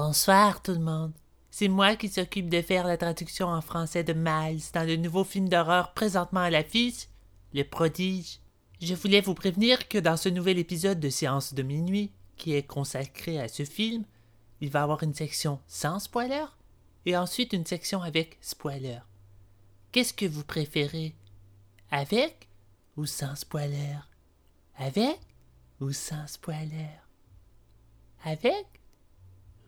Bonsoir tout le monde. C'est moi qui s'occupe de faire la traduction en français de Miles dans le nouveau film d'horreur présentement à l'affiche, Le Prodige. Je voulais vous prévenir que dans ce nouvel épisode de Séance de minuit, qui est consacré à ce film, il va y avoir une section sans spoiler et ensuite une section avec spoiler. Qu'est-ce que vous préférez? Avec ou sans spoiler? Avec ou sans spoiler? Avec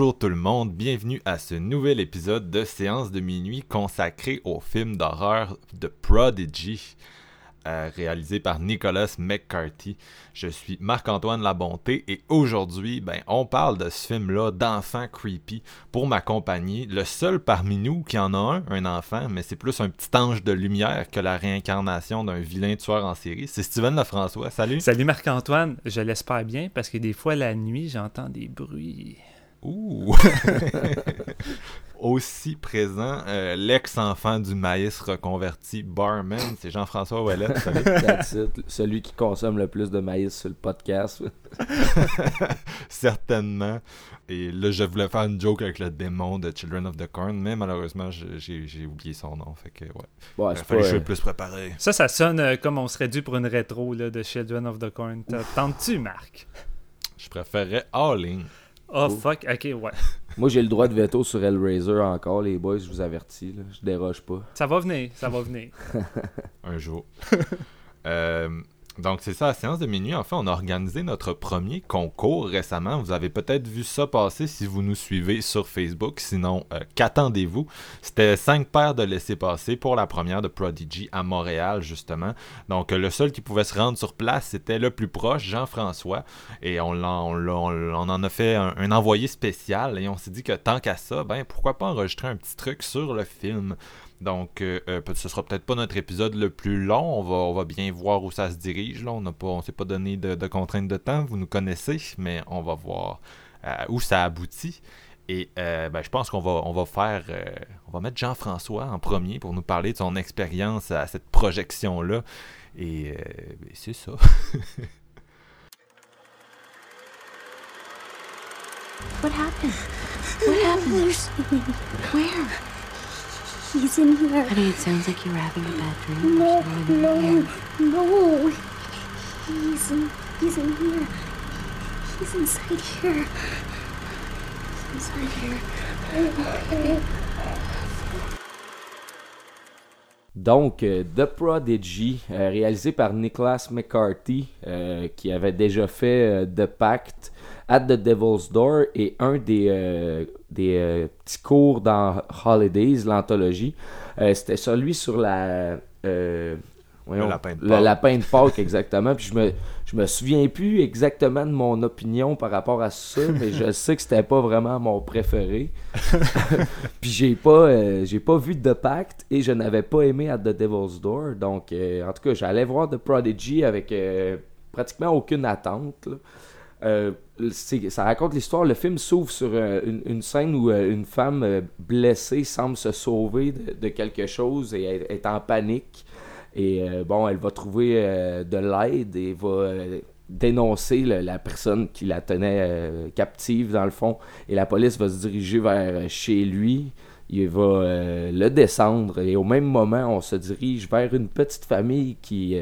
Bonjour tout le monde, bienvenue à ce nouvel épisode de Séance de minuit consacré au film d'horreur The Prodigy, euh, réalisé par Nicholas McCarthy. Je suis Marc-Antoine Labonté et aujourd'hui, ben, on parle de ce film-là d'enfant creepy pour m'accompagner. Le seul parmi nous qui en a un, un enfant, mais c'est plus un petit ange de lumière que la réincarnation d'un vilain tueur en série. C'est Steven Lefrançois, salut! Salut Marc-Antoine, je l'espère bien parce que des fois la nuit j'entends des bruits. Ouh! Aussi présent, euh, l'ex-enfant du maïs reconverti, Barman, c'est Jean-François Ouellet. salut. That's it. Celui qui consomme le plus de maïs sur le podcast. Certainement. Et là, je voulais faire une joke avec le démon de Children of the Corn, mais malheureusement, j'ai oublié son nom. Fait que, ouais. Ouais, Il fallait que je sois plus préparé. Ça, ça sonne euh, comme on serait dû pour une rétro là, de Children of the Corn. Tentes-tu, Marc? Je préférerais All In. Oh Oh. fuck, ok, ouais. Moi, j'ai le droit de veto sur Hellraiser encore, les boys, je vous avertis. Là. Je déroge pas. Ça va venir, ça va venir. un jour. Euh, donc c'est ça, à séance de minuit, en fait, on a organisé notre premier concours récemment. Vous avez peut-être vu ça passer si vous nous suivez sur Facebook. Sinon, euh, qu'attendez-vous? C'était cinq paires de laissés-passer pour la première de Prodigy à Montréal, justement. Donc euh, le seul qui pouvait se rendre sur place, c'était le plus proche, Jean-François. Et l'a- l'a- l'a- on en a fait un, un envoyé spécial et on s'est dit que tant qu'à ça, ben pourquoi pas enregistrer un petit truc sur le film. Donc, euh, euh, ce sera peut-être pas notre épisode le plus long. On va, on va bien voir où ça se dirige. Là. On n'a pas, on s'est pas donné de, de contraintes de temps. Vous nous connaissez, mais on va voir euh, où ça aboutit. Et euh, ben, je pense qu'on va, on va faire, euh, on va mettre Jean-François en premier pour nous parler de son expérience à cette projection-là. Et euh, ben, c'est ça. What happened? What happened? Where? He's in here. Honey, it sounds like you're having a bad dream. No, no, no. He's in. He's in here. He's inside here. He's inside here. Donc, euh, The Prodigy, euh, réalisé par Nicholas McCarthy, euh, qui avait déjà fait euh, The Pact, At the Devil's Door et un des, euh, des euh, petits cours dans Holidays, l'anthologie. Euh, C'était celui sur la. euh, voyons, lapin de le Pâques. lapin de Pâques, exactement. Puis je me, je me souviens plus exactement de mon opinion par rapport à ça, mais je sais que c'était pas vraiment mon préféré. Puis j'ai pas, j'ai pas vu The Pact et je n'avais pas aimé At the Devil's Door. Donc, en tout cas, j'allais voir The Prodigy avec pratiquement aucune attente. là. Euh, ça raconte l'histoire. Le film s'ouvre sur euh, une, scène où euh, une femme blessée semble se sauver de, quelque chose et est, en panique. Et bon, elle va trouver de l'aide et va dénoncer la personne qui la tenait captive dans le fond. Et la police va se diriger vers chez lui. Il va le descendre et au même moment, on se dirige vers une petite famille qui,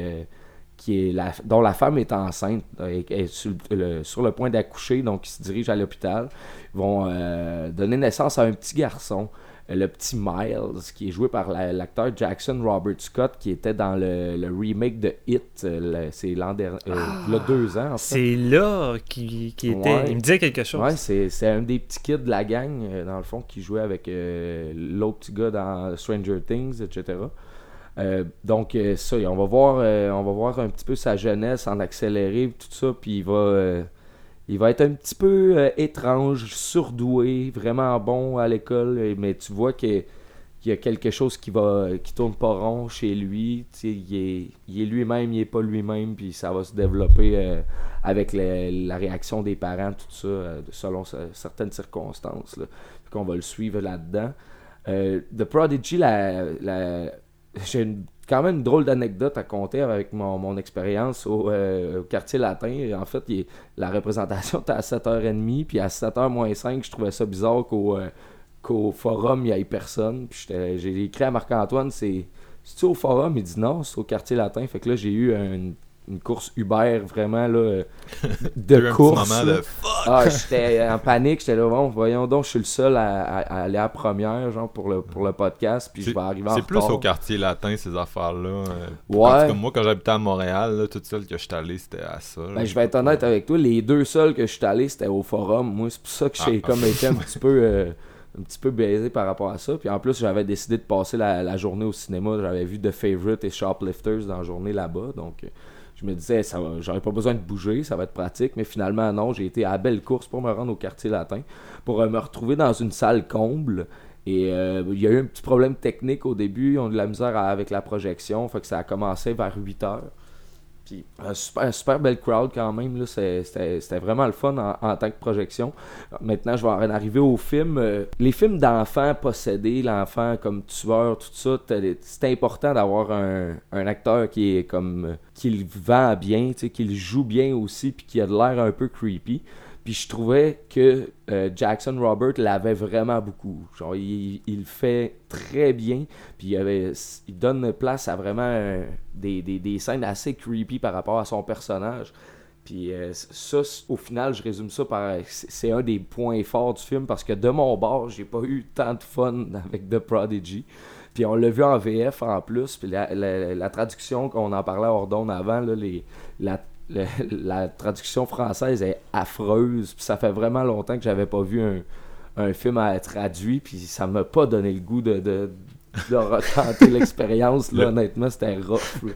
qui est la, dont la femme est enceinte, euh, est, est sur, le, sur le point d'accoucher, donc ils se dirigent à l'hôpital. Vont euh, donner naissance à un petit garçon, euh, le petit Miles, qui est joué par la- l'acteur Jackson Robert Scott, qui était dans le, le remake de Hit. C'est l'an dernier, euh, il y a deux ans en fait. C'est là qui, qui était. Ouais. Il me disait quelque chose. Ouais, c'est un des petits kids de la gang, dans le fond, qui jouait avec euh, l'autre petit gars dans Stranger Things, etc. Euh, donc, euh, ça, on va, voir, euh, on va voir un petit peu sa jeunesse en accéléré, tout ça, puis il va, il va être un petit peu étrange, surdoué, vraiment bon à l'école, mais tu vois qu'il y a quelque chose qui va qui tourne pas rond chez lui. Il est, lui-même, il est pas lui-même, puis ça va se développer avec la, réaction des parents, tout ça, selon ce- certaines circonstances. Là. Qu'on va le suivre là-dedans. The Prodigy, la- j'ai une- quand même une drôle d'anecdote à compter avec mon, mon expérience au, euh, quartier latin. En fait, il la représentation était à 7h30, puis à 7h moins 5, je trouvais ça bizarre qu'au euh, forum, il n'y ait personne. Puis j'ai écrit à Marc-Antoine, c'est c'est-tu au forum? Il dit non, c'est au quartier latin. Fait que là, j'ai eu un- une course Uber vraiment là, euh, de course. moment là. de Ah, j'étais en panique, j'étais là, bon, voyons donc, je suis le seul à, à- à aller à première, genre, pour le, pour le podcast, puis je C'est- vais arriver en C'est plus au quartier latin, ces affaires-là. euh. Ouais. Cas, moi, quand j'habitais à Montréal, là, toute seule que je suis allé, c'était à ça. Ben, je vais être honnête avec toi, les deux seuls que je suis allé, c'était au forum. Moi, c'est pour ça que j'ai Ah. comme été un petit peu euh, un petit peu baisé par rapport à ça. Puis en plus, j'avais décidé de passer la, la journée au cinéma. J'avais vu The Favorite et Shoplifters dans la journée là-bas. Donc, euh, je me disais, ça j'aurais pas besoin de bouger, ça va être pratique. Mais finalement, non, j'ai été à belle course pour me rendre au quartier latin, pour euh, me retrouver dans une salle comble. Et euh, il y a eu un petit problème technique au début. Ils ont eu de la misère avec la projection. Fait que ça a commencé vers 8 heures. Un super, un super crowd quand même. C'était vraiment le fun en, tant que projection. Maintenant, je vais en arriver au film. Euh, les films d'enfants possédés, l'enfant comme tueur, tout ça, c'est important d'avoir un, un acteur qui est comme euh, qui le vend bien, qui le joue bien aussi, puis qui a de l'air un peu creepy. Puis je trouvais que euh, Jackson Robert l'avait vraiment beaucoup. Genre, il, il fait très bien. Puis il, donne place à vraiment euh, des, des, des scènes assez creepy par rapport à son personnage. Puis euh, ça, au final, je résume ça par. C'est c'est un des points forts du film parce que de mon bord, j'ai pas eu tant de fun avec The Prodigy. Puis on l'a vu en VF en plus. Puis la, la- la traduction qu'on en parlait à Ordon avant, là, les, la, le- la traduction française est affreuse. Puis ça fait vraiment longtemps que j'avais pas vu un, un film à être traduit. Puis ça m'a pas donné le goût de, de, de retenter l'expérience. là. Le- Honnêtement, c'était rough. là.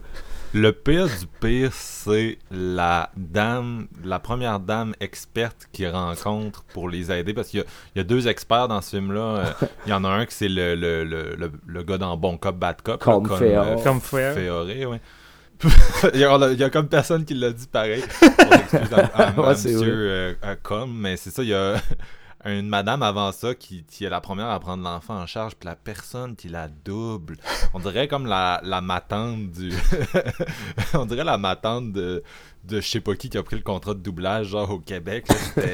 Le pire du pire, c'est la dame, la première dame experte qu'ils rencontrent pour les aider. Parce qu'il y a, il y a deux experts dans ce film-là. Euh, Il y en a un qui c'est le, le, le, le, le gars dans Bon Cop, Bad Cop. Comme là, euh, Comme Féor. Féoré, ouais. il, y a, il y a comme personne qui l'a dit pareil. On s'excuse à, à- à Ouais, c'est monsieur euh, Com, mais c'est ça, il y a une madame avant ça qui, qui est la première à prendre l'enfant en charge, puis la personne qui la double. On dirait comme la, la matante du. On dirait la matante de, de je sais pas qui qui a pris le contrat de doublage, genre au Québec.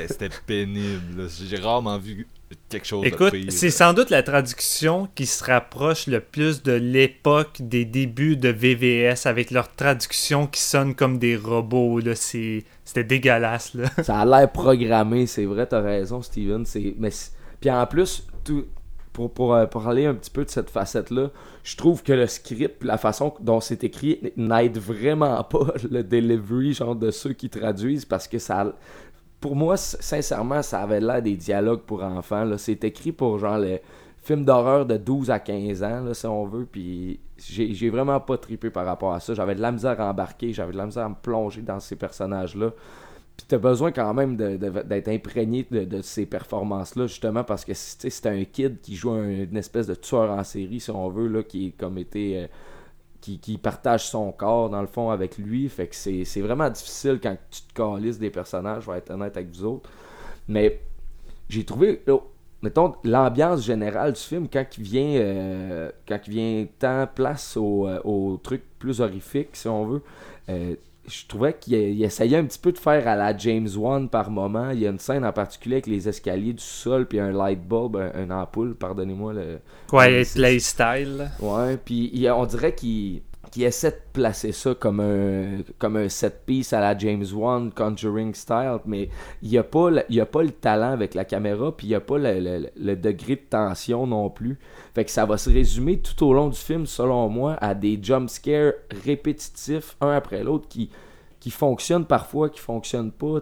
C'était pénible. J'ai rarement vu quelque chose de Écoute, pire. c'est sans doute la traduction qui se rapproche le plus de l'époque des débuts de VVS avec leur traduction qui sonne comme des robots. Là. C'est- C'était dégueulasse. Là. Ça a l'air programmé, c'est vrai, t'as raison, Steven. C'est... Mais c'est- Puis en plus, tout... pour, pour, euh, parler un petit peu de cette facette-là, je trouve que le script, la façon dont c'est écrit, n'aide vraiment pas le delivery genre de ceux qui traduisent parce que ça. Pour moi, sincèrement, ça avait l'air des dialogues pour enfants. Là. C'est écrit pour genre les films d'horreur de 12 à 15 ans, là, si on veut. Puis j'ai, vraiment pas trippé par rapport à ça. J'avais de la misère à embarquer, j'avais de la misère à me plonger dans ces personnages-là. Puis t'as besoin quand même d'être imprégné de, ces performances-là, justement, parce que c'est un kid qui joue un- une espèce de tueur en série, si on veut, là, qui est comme été. euh, qui, partage son corps, dans le fond, avec lui. Fait que c'est vraiment difficile quand tu te calisses des personnages, je vais être honnête avec vous autres. Mais j'ai trouvé. mettons, l'ambiance générale du film, quand il vient, euh, quand il vient tant place au, euh, truc plus horrifique, si on veut, euh, je trouvais qu'il il essayait un petit peu de faire à la James Wan par moment. Il y a une scène en particulier avec les escaliers du sol, puis un light bulb, un, un ampoule, pardonnez-moi le. Quiet Play Style. Ouais, puis il- on dirait qu'il qui essaie de placer ça comme un, comme un set piece à la James Wan Conjuring style, mais il n'y a, pas le- a pas le talent avec la caméra, puis il n'y a pas le, le- degré de tension non plus. Fait que ça va se résumer tout au long du film, selon moi, à des jump scares répétitifs, un après l'autre, qui, qui fonctionnent parfois, qui fonctionnent pas,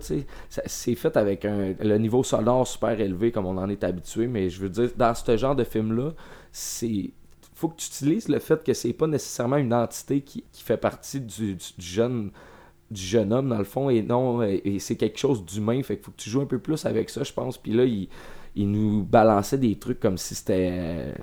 C'est fait avec un, le niveau sonore super élevé, comme on en est habitué, mais je veux dire, dans ce genre de film-là, c'est faut que tu utilises le fait que c'est pas nécessairement une entité qui, qui fait partie du, du- jeune du jeune homme dans le fond et non et, c'est quelque chose d'humain fait qu'il faut que tu joues un peu plus avec ça je pense. Puis là il, il nous balançait des trucs comme si c'était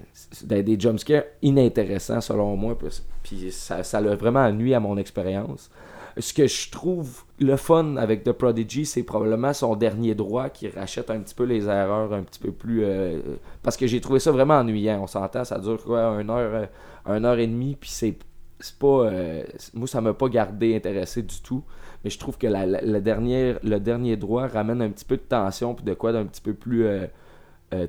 des jumpscares inintéressants selon moi puis- ça l'a vraiment nuit à mon expérience ce que je trouve le fun avec The Prodigy, c'est probablement son dernier droit qui rachète un petit peu les erreurs un petit peu plus. euh, parce que j'ai trouvé ça vraiment ennuyant. On s'entend, ça dure quoi, une heure, euh, une heure et demie, puis c'est. c'est pas. euh, moi, ça m'a pas gardé intéressé du tout. Mais je trouve que la, dernière, le dernier droit ramène un petit peu de tension, puis de quoi d'un petit peu plus.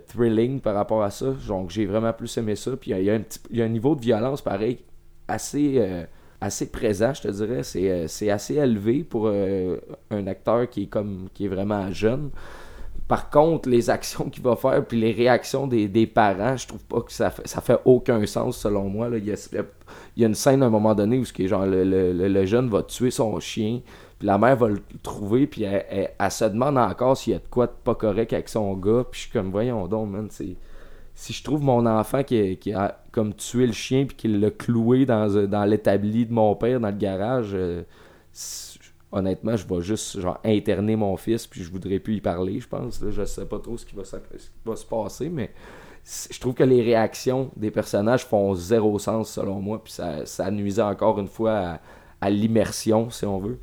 thrilling par rapport à ça. Donc j'ai vraiment plus aimé ça. Puis il y a- un y a un niveau de violence pareil assez, assez présent, je te dirais. C'est, euh, assez élevé pour euh, un acteur qui est comme qui est vraiment jeune. Par contre, les actions qu'il va faire puis les réactions des, des parents, je trouve pas que ça fait, ça fait aucun sens selon moi. là. Il, y a, il y a une scène à un moment donné où genre le, le- le- le jeune va tuer son chien, puis la mère va le trouver, puis elle, elle- elle se demande encore s'il y a de quoi de pas correct avec son gars, puis je suis comme voyons donc, man, c'est si je trouve mon enfant qui, qui a comme tué le chien puis qu'il l'a cloué dans, euh, dans l'établi de mon père dans le garage, euh, honnêtement, je vais juste genre interner mon fils puis je voudrais plus y parler, je pense. là. je sais pas trop ce qui va, ce qui va se passer, mais je trouve que les réactions des personnages font zéro sens selon moi puis ça, ça nuisait encore une fois à, l'immersion si on veut.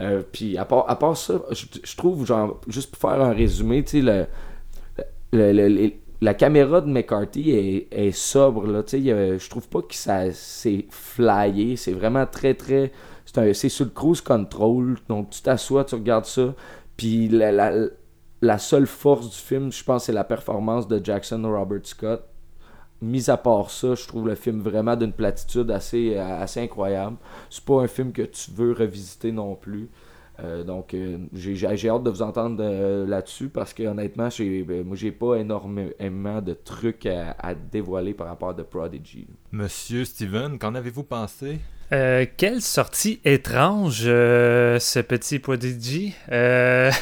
Euh, puis à part, à part ça, je, trouve, genre, juste pour faire un résumé, tu sais, le, la caméra de McCarthy est, sobre, là, a- je trouve pas que ça c'est flyé, c'est vraiment très, très, c'est sur le cruise control, donc tu t'assois, tu regardes ça, puis la seule force du film, je pense, c'est la performance de Jackson Robert Scott. Mis à part ça, je trouve le film vraiment d'une platitude assez, assez incroyable. C'est pas un film que tu veux revisiter non plus. Euh, donc, euh, j'ai hâte de vous entendre euh, là-dessus parce que honnêtement, j'ai moi j'ai pas énormément de trucs à, à dévoiler par rapport à The Prodigy. Monsieur Steven, qu'en avez-vous pensé? Euh, quelle sortie étrange, euh, ce petit Prodigy. Euh,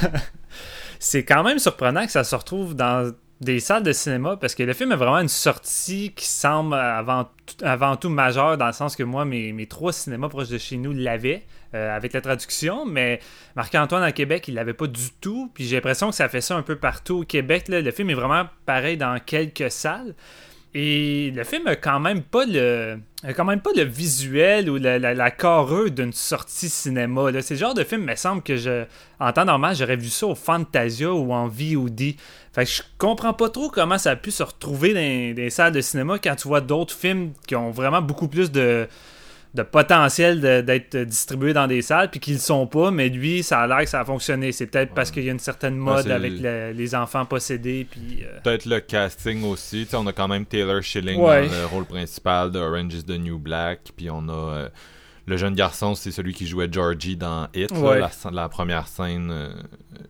c'est quand même surprenant que ça se retrouve dans des salles de cinéma parce que le film a vraiment une sortie qui semble avant, tout- majeure dans le sens que moi, mes, mes trois cinémas proches de chez nous l'avaient euh, avec la traduction, mais Marc-Antoine à Québec, il l'avait pas du tout. Puis j'ai l'impression que ça fait ça un peu partout au Québec. Le film est vraiment pareil dans quelques salles. Et le film a quand même pas le, quand même pas le visuel ou la, la, d'une sortie cinéma. C'est le genre de film, il me semble que je, en temps normal, j'aurais vu ça au Fantasia ou en VOD. Fait que je comprends pas trop comment ça a pu se retrouver dans des salles de cinéma quand tu vois d'autres films qui ont vraiment beaucoup plus de, de potentiel d'être distribués dans des salles puis qu'ils le sont pas, mais lui, ça a l'air que ça a fonctionné. C'est peut-être parce qu'il y a une certaine mode avec le- le- les enfants possédés puis. euh, Peut-être le casting aussi. On a quand même Taylor Schilling Ouais. dans le rôle principal de Orange is the New Black. Puis on a euh, le jeune garçon, c'est celui qui jouait Georgie dans It, là, la, première scène euh,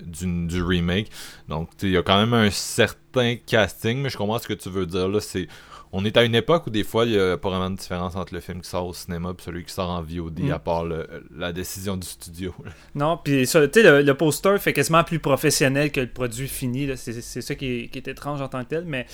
du, du remake. Donc, il y a quand même un certain casting, mais je comprends ce que tu veux dire. Là, c'est on est à une époque où des fois il y a pas vraiment de différence entre le film qui sort au cinéma et celui qui sort en VOD, Mm. à part le- la décision du studio. Non, puis ça, tu sais, le, le poster fait quasiment plus professionnel que le produit fini. C'est ça qui est, qui est étrange en tant que tel. Mais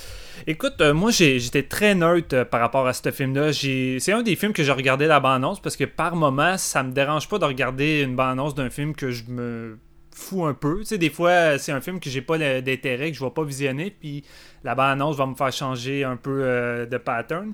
écoute, euh, moi j'étais très neutre euh, par rapport à ce film-là. C'est un des films que j'ai regardé la bande-annonce parce que par moment, ça me dérange pas de regarder une bande-annonce d'un film que je me fous un peu. Tu sais, des fois, c'est un film que j'ai pas d'intérêt, que je vais pas visionner, puis la bande-annonce va me faire changer un peu euh, de pattern.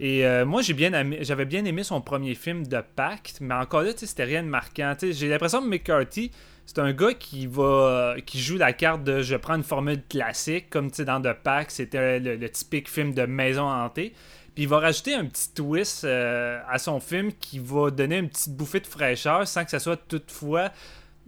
Et euh, moi, j'ai bien aimé- j'avais bien aimé son premier film de Pacte, mais encore là, tu sais, c'était rien de marquant. J'ai l'impression que McCarthy, c'est un gars qui va qui joue la carte de je prends une formule classique, comme tu sais, dans The Pact, c'était le, typique film de maison hantée. Puis il va rajouter un petit twist euh, à son film qui va donner une petite bouffée de fraîcheur sans que ça soit toutefois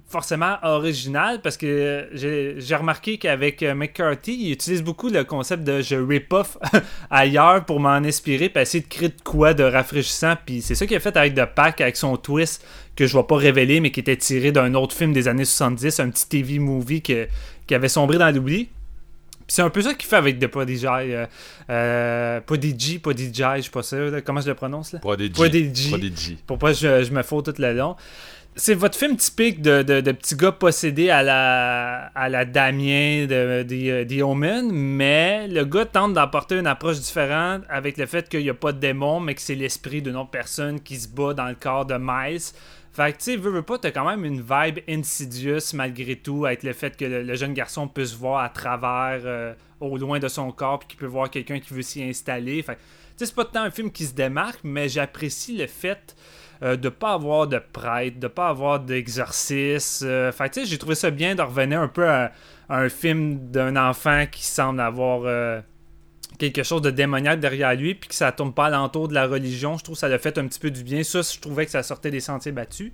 forcément original parce que j'ai j'ai remarqué qu'avec euh, McCarthy, il utilise beaucoup le concept de je rip-off ailleurs pour m'en inspirer puis essayer de créer de quoi de rafraîchissant. Puis c'est ça qu'il a fait avec The Pack, avec son twist que je vais pas révéler, mais qui était tiré d'un autre film des années 70, un petit TV movie que- qui avait sombré dans l'oubli. Puis c'est un peu ça qu'il fait avec The Prodigy. Euh, euh, Prodigy, Prodigy, je sais pas sûr, là, comment je le prononce là? Prodigy. Prodigy. Prodigy. pour pas que je, je me faute tout le long. C'est votre film typique de, de, de petit gars possédé à la, Damien de, de, The Omen, mais le gars tente d'apporter une approche différente avec le fait qu'il n'y a pas de démon, mais que c'est l'esprit d'une autre personne qui se bat dans le corps de Miles. Fait que, tu sais, veux, veux pas, t'as quand même une vibe insidieuse malgré tout, avec le fait que le, jeune garçon peut se voir à travers, euh, au loin de son corps, puis qu'il peut voir quelqu'un qui veut s'y installer. Fait tu sais, c'est pas tant un film qui se démarque, mais j'apprécie le fait euh, de pas avoir de prêtre, de pas avoir d'exorcisme. Euh, fait tu sais, j'ai trouvé ça bien de revenir un peu à, à un film d'un enfant qui semble avoir euh, quelque chose de démoniaque derrière lui, puis que ça tourne pas alentour de la religion. Je trouve que ça l'a fait un petit peu du bien. Ça, je trouvais que ça sortait des sentiers battus.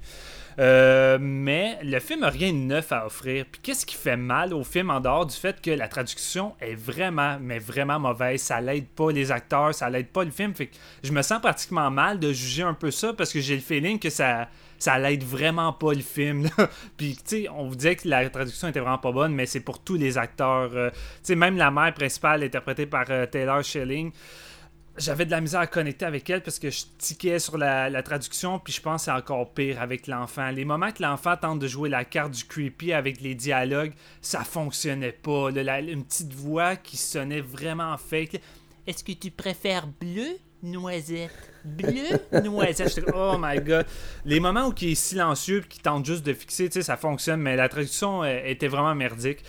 Euh, mais le film n'a rien de neuf à offrir. Puis qu'est-ce qui fait mal au film en dehors du fait que la traduction est vraiment, mais vraiment mauvaise? Ça l'aide pas les acteurs, ça l'aide pas le film. Fait que je me sens pratiquement mal de juger un peu ça parce que j'ai le feeling que ça, ça l'aide vraiment pas le film. Puis tu sais, on vous disait que la traduction était vraiment pas bonne, mais c'est pour tous les acteurs. Euh, tu sais, même la mère principale interprétée par euh, Taylor Schilling j'avais de la misère à connecter avec elle parce que je tiquais sur la, la traduction, puis je pense que c'est encore pire avec l'enfant. Les moments que l'enfant tente de jouer la carte du creepy avec les dialogues, ça fonctionnait pas. là. La- une petite voix qui sonnait vraiment fake. Est-ce que tu préfères bleu, noisette? Bleu, noisette? J'étais oh my god. Les moments où il est silencieux puis qu'il tente juste de fixer, tu sais, ça fonctionne, mais la traduction était vraiment merdique.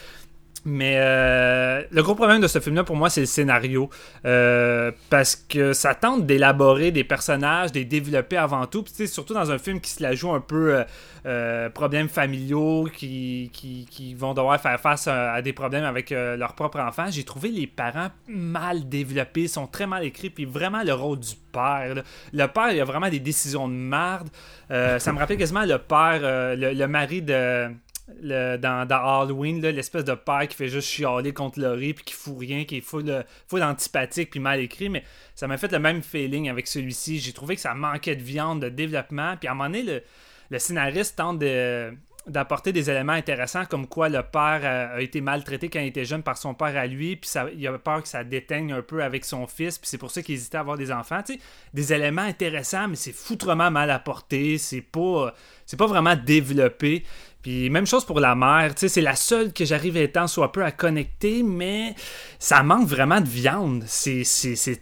Mais euh, le gros problème de ce film-là, pour moi, c'est le scénario. Euh, parce que ça tente d'élaborer des personnages, de les développer avant tout. Puis, surtout dans un film qui se la joue un peu euh, problèmes familiaux, qui, qui, vont devoir faire face à, des problèmes avec leur propre enfant. J'ai trouvé les parents mal développés, sont très mal écrits. Puis vraiment le rôle du père. Le père, il a vraiment des décisions de merde. Ça me rappelle quasiment le père, le mari de le- dans, dans Halloween, l'espèce de père qui fait juste chialer contre Laurie puis qui fout rien, qui est full, euh, full antipathique puis mal écrit, mais ça m'a fait le même feeling avec celui-ci. J'ai trouvé que ça manquait de viande, de développement, puis à un moment donné, le, le scénariste tente de d'apporter des éléments intéressants comme quoi le père a, a été maltraité quand il était jeune par son père à lui puis ça, il a peur que ça déteigne un peu avec son fils puis c'est pour ça qu'il hésitait à avoir des enfants. Tu sais des éléments intéressants mais c'est foutrement mal apporté c'est pas c'est pas vraiment développé puis même chose pour la mère, tu sais, c'est la seule que j'arrive étant soit peu à connecter, mais ça manque vraiment de viande. C'est,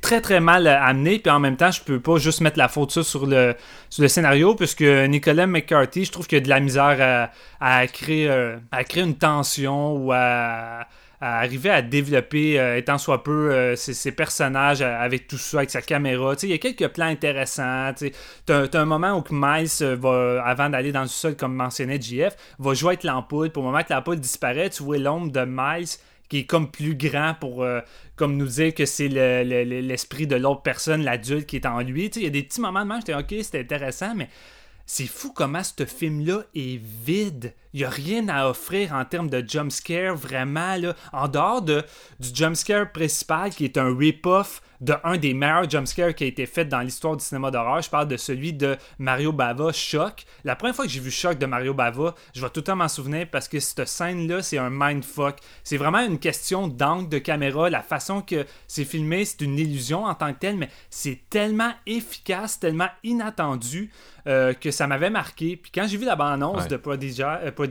très très mal amené, puis en même temps, je peux pas juste mettre la faute ça sur le, sur le scénario, puisque Nicolas McCarthy, je trouve qu'il a de la misère à, à créer, euh, à créer une tension ou à à arriver à développer, euh, étant soit peu, euh, ses, ses personnages euh, avec tout ça, avec sa caméra. Il y a quelques plans intéressants. tu t'as un moment où Miles euh, va, avant d'aller dans le sol, comme mentionnait JF, va jouer avec l'ampoule. Pour le moment que l'ampoule disparaît, tu vois l'ombre de Miles qui est comme plus grand pour euh, comme nous dire que c'est le- le- le- l'esprit de l'autre personne, l'adulte qui est en lui. Il y a des petits moments de même, j'étais ok, c'était intéressant, mais c'est fou comment ce film-là est vide. Il n'y a rien à offrir en termes de jumpscare, vraiment. Là. En dehors de, du jumpscare principal, qui est un rip-off de un des meilleurs jumpscares qui a été fait dans l'histoire du cinéma d'horreur, je parle de celui de Mario Bava, Choc. La première fois que j'ai vu Choc de Mario Bava, je vais tout le temps m'en souvenir parce que cette scène-là, c'est un mindfuck. C'est vraiment une question d'angle de caméra. La façon que c'est filmé, c'est une illusion en tant que telle, mais c'est tellement efficace, tellement inattendu euh, que ça m'avait marqué. Puis quand j'ai vu la bande-annonce Ouais. de Prodigy, euh, Prodigy,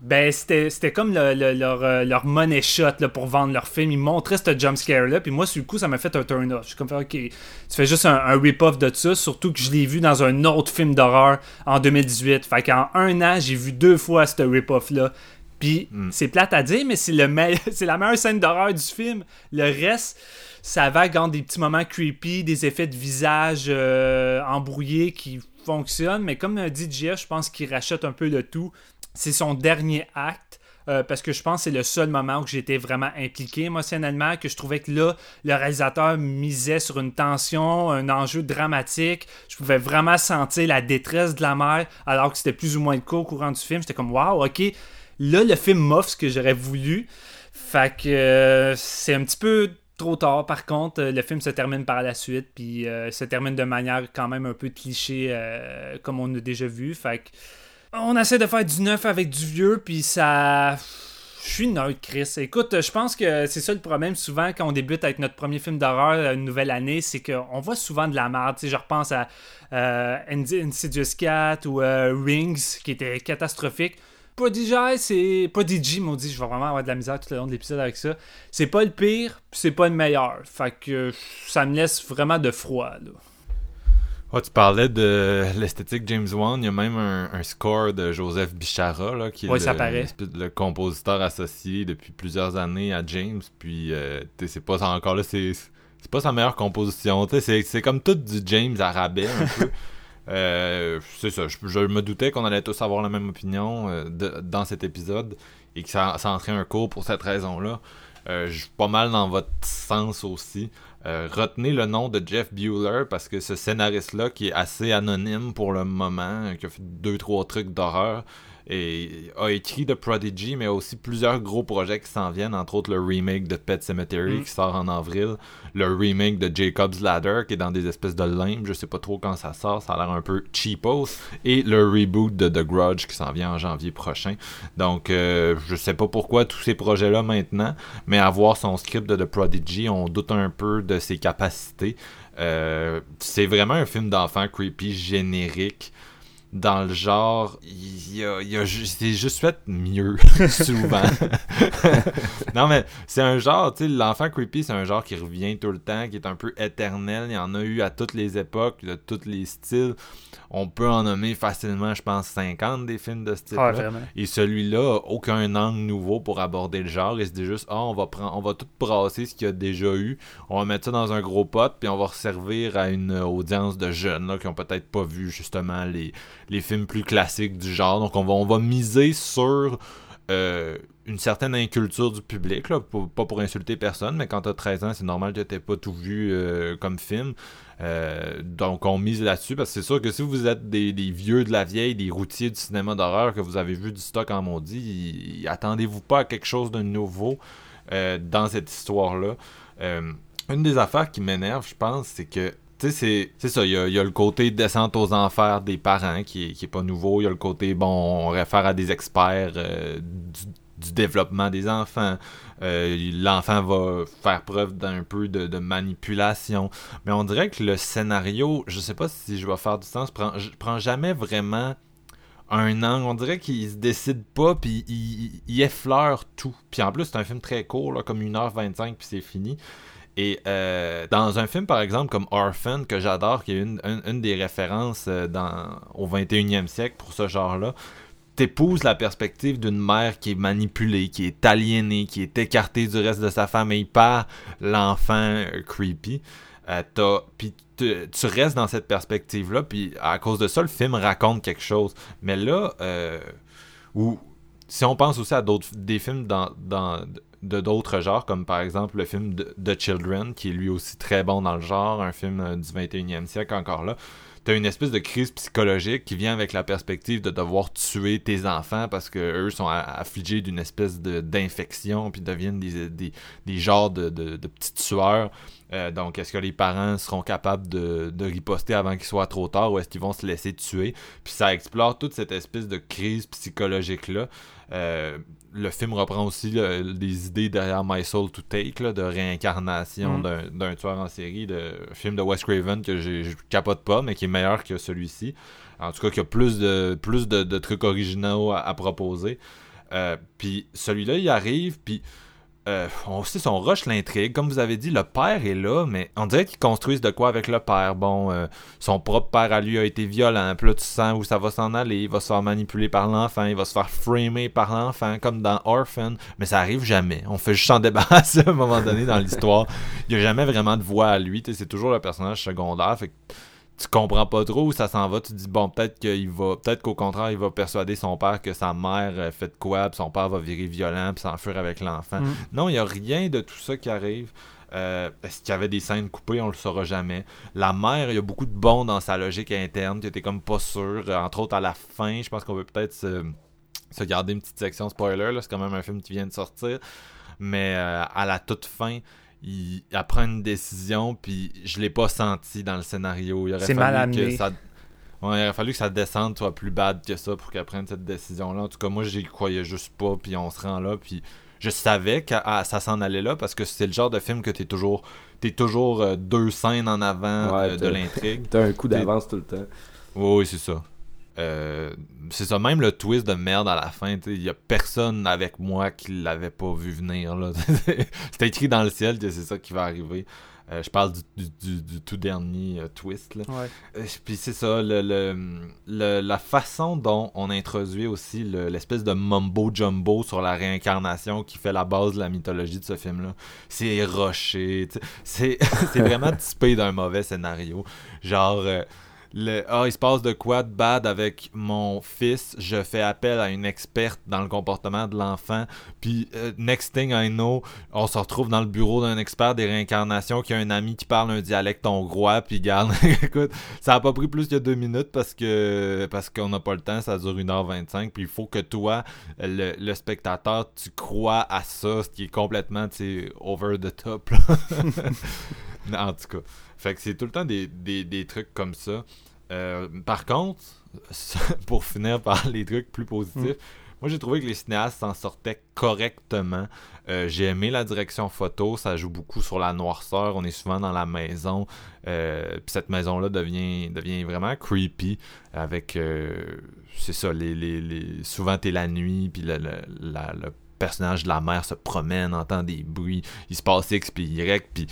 ben c'était c'était comme le- le- leur, euh, leur money shot là, pour vendre leur film. Ils montraient ce jumpscare-là, puis moi, sur le coup, ça m'a fait un turn-off. Je suis comme, ok, tu fais juste un, un rip-off de ça, surtout que je l'ai vu dans un autre film d'horreur en 2018. Fait qu'en un an, j'ai vu deux fois ce rip-off-là. Puis c'est plate à dire, mais c'est le me- c'est la meilleure scène d'horreur du film. Le reste, ça vague entre des petits moments creepy, des effets de visage euh, embrouillés qui fonctionnent. Mais comme dit JF, je pense qu'il rachète un peu le tout. C'est son dernier acte. euh, parce que je pense que c'est le seul moment où j'étais vraiment impliqué émotionnellement, que je trouvais que là, le réalisateur misait sur une tension, un enjeu dramatique. Je pouvais vraiment sentir la détresse de la mère, alors que c'était plus ou moins le cas au courant du film. J'étais comme, waouh, ok, là, le film m'offre ce que j'aurais voulu. Fait que euh, c'est un petit peu trop tard. Par contre, euh, le film se termine par la suite, puis euh, se termine de manière quand même un peu cliché, euh, comme on a déjà vu. Fait que on essaie de faire du neuf avec du vieux, puis ça. Je suis neutre, Chris. Écoute, je pense que c'est ça le problème souvent quand on débute avec notre premier film d'horreur, une nouvelle année, c'est qu'on voit souvent de la merde. Je repense à euh, Insidious Cat ou Rings, qui était catastrophique. Prodigy, c'est. Prodigy, maudit, je vais vraiment avoir de la misère tout le long de l'épisode avec ça. C'est pas le pire, puis c'est pas le meilleur. Fait que ça me laisse vraiment de froid, là. Ouais, tu parlais de l'esthétique James Wan. Il y a même un, un score de Joseph Bichara, là, qui est Ouais, le, compositeur associé depuis plusieurs années à James. Puis, euh, c'est pas encore là, c'est c'est pas sa meilleure composition. c'est comme tout du James à rabais, un peu. Euh, c'est ça, je, me doutais qu'on allait tous avoir la même opinion euh, dans cet épisode et que ça, ça entrait un cours pour cette raison-là. Euh, je suis pas mal dans votre sens aussi. Retenez le nom de Jeff Bueller parce que ce scénariste-là, qui est assez anonyme pour le moment, qui a fait deux, trois trucs d'horreur, et a écrit The Prodigy, mais aussi plusieurs gros projets qui s'en viennent, entre autres le remake de Pet Cemetery Mm. qui sort en avril, le remake de Jacob's Ladder qui est dans des espèces de limbes, je sais pas trop quand ça sort, ça a l'air un peu cheapos, et le reboot de The Grudge qui s'en vient en janvier prochain. Donc, euh, je sais pas pourquoi tous ces projets-là maintenant, mais à voir son script de The Prodigy, on doute un peu de ses capacités. Euh, c'est vraiment un film d'enfant creepy générique. Dans le genre, il y a, il y a ju- c'est juste fait mieux, souvent. non, mais c'est un genre, tu sais, l'enfant creepy, c'est un genre qui revient tout le temps, qui est un peu éternel. Il y en a eu à toutes les époques, de tous les styles. On peut en nommer facilement, je pense, 50 des films de ce Ah, type-là. vraiment. Et celui-là aucun angle nouveau pour aborder le genre. Il se dit juste, ah, on va prendre, on va tout brasser ce qu'il y a déjà eu. On va mettre ça dans un gros pot, puis on va resservir à une audience de jeunes là, qui ont peut-être pas vu justement les, les films plus classiques du genre. Donc on va, on va miser sur euh, une certaine inculture du public, là, pas pour insulter personne, mais quand t'as 13 ans, c'est normal que t'aies pas tout vu euh, comme film. Euh, donc on mise là-dessus parce que c'est sûr que si vous êtes des, des vieux de la vieille, des routiers du cinéma d'horreur que vous avez vu du stock en maudit, attendez-vous pas à quelque chose de nouveau dans cette histoire-là. Une des affaires qui m'énerve, je pense, c'est que tu sais, c'est- ça, il y, a, le côté descente aux enfers des parents qui qui est pas nouveau. Il y a le côté, bon, on réfère à des experts euh, du, développement des enfants. Euh, L'enfant va faire preuve d'un peu de, manipulation. Mais on dirait que le scénario, je sais pas si je vais faire du sens, prend, je prends jamais vraiment un angle. On dirait qu'il se décide pas, puis il effleure tout. Puis en plus, c'est un film très court, là, comme 1h25, puis c'est fini. Et euh, dans un film, par exemple, comme Orphan, que j'adore, qui est une, une- des références euh, dans, au 21e siècle pour ce genre-là, t'épouses la perspective d'une mère qui est manipulée, qui est aliénée, qui est écartée du reste de sa famille par l'enfant euh, creepy. Puis tu, restes dans cette perspective-là, puis à cause de ça, le film raconte quelque chose. Mais là, euh, si on pense aussi à d'autres des films dans de d'autres genres, comme par exemple le film de, The Children, qui est lui aussi très bon dans le genre, un film euh, du 21e siècle encore là. T'as une espèce de crise psychologique qui vient avec la perspective de devoir tuer tes enfants parce que eux sont affligés d'une espèce d'infection puis deviennent des, des, des genres de, de, de petits tueurs. Euh, donc, est-ce que les parents seront capables de, de riposter avant qu'il soit trop tard ou est-ce qu'ils vont se laisser tuer? Puis ça explore toute cette espèce de crise psychologique-là. Euh, le film reprend aussi là, des idées derrière My Soul to Take, là, de réincarnation Mm. d'un- d'un tueur en série, de film de Wes Craven que j'ai- je capote pas, mais qui est meilleur que celui-ci. En tout cas, qui a plus de, plus de, de trucs originaux à, à proposer. Euh, puis celui-là, il arrive, puis euh, on rush l'intrigue. Comme vous avez dit, le père est là, mais on dirait qu'ils construisent de quoi avec le père. Bon, euh, son propre père à lui a été violent. Puis là, tu sens où ça va s'en aller. Il va se faire manipuler par l'enfant. Il va se faire framer par l'enfant, comme dans Orphan. Mais ça arrive jamais. On fait juste s'en débarrasser à un moment donné dans l'histoire. Il n'y a jamais vraiment de voix à lui. C'est toujours le personnage secondaire. Tu comprends pas trop où ça s'en va. Tu te dis, bon, peut-être qu'il va, peut-être qu'au contraire, il va persuader son père que sa mère fait de quoi, puis son père va virer violent, puis s'enfuir avec l'enfant. Mm. Non, il y a rien de tout ça qui arrive. Euh, Est-ce qu'il y avait des scènes coupées, on le saura jamais. La mère, il y a beaucoup de bons dans sa logique interne, tu étais comme pas sûr. Euh, Entre autres, à la fin, je pense qu'on peut peut-être se, se garder une petite section spoiler, c'est quand même un film qui vient de sortir. Mais euh, à la toute fin, il, elle prend une décision, puis je l'ai pas senti dans le scénario. Il aurait C'est fallu mal que amené. ça. Ouais, il aurait fallu que sa descente soit plus bad que ça pour qu'elle prenne cette décision-là. En tout cas, moi, j'y croyais juste pas, puis on se rend là, puis je savais que ah, ça s'en allait là parce que c'est le genre de film que t'es toujours, t'es toujours euh, deux scènes en avant Ouais, euh, de l'intrigue. T'as un coup d'avance tout le temps. Oui, oui, c'est ça. Euh, c'est ça, même le twist de merde à la fin, il y a personne avec moi qui l'avait pas vu venir. là. C'était écrit dans le ciel que c'est ça qui va arriver. Euh, je parle du, du- du- du tout dernier euh, twist. Là. Ouais. Puis c'est ça, le, le- le- la façon dont on introduit aussi le- l'espèce de mumbo jumbo sur la réincarnation qui fait la base de la mythologie de ce film-là. C'est sais. c'est c'est vraiment typé d'un mauvais scénario. Genre, le, ah, il se passe de quoi de bad avec mon fils, je fais appel à une experte dans le comportement de l'enfant, puis euh, next thing I know, on se retrouve dans le bureau d'un expert des réincarnations qui a un ami qui parle un dialecte hongrois, puis garde, écoute, ça a pas pris plus que deux minutes parce que parce qu'on n'a pas le temps, ça dure 1h25, puis il faut que toi, le, le spectateur, tu crois à ça, ce qui est complètement, tu over the top, en tout cas, fait que c'est tout le temps des, des, des trucs comme ça. Euh, par contre, pour finir par les trucs plus positifs, moi j'ai trouvé que les cinéastes s'en sortaient correctement. Euh, j'ai aimé la direction photo, ça joue beaucoup sur la noirceur. On est souvent dans la maison, euh, puis cette maison-là devient, devient vraiment creepy avec, c'est ça, les, les, les- souvent t'es la nuit, puis le, le, la- le personnage de la mère se promène, entend des bruits, il se passe X puis Y, puis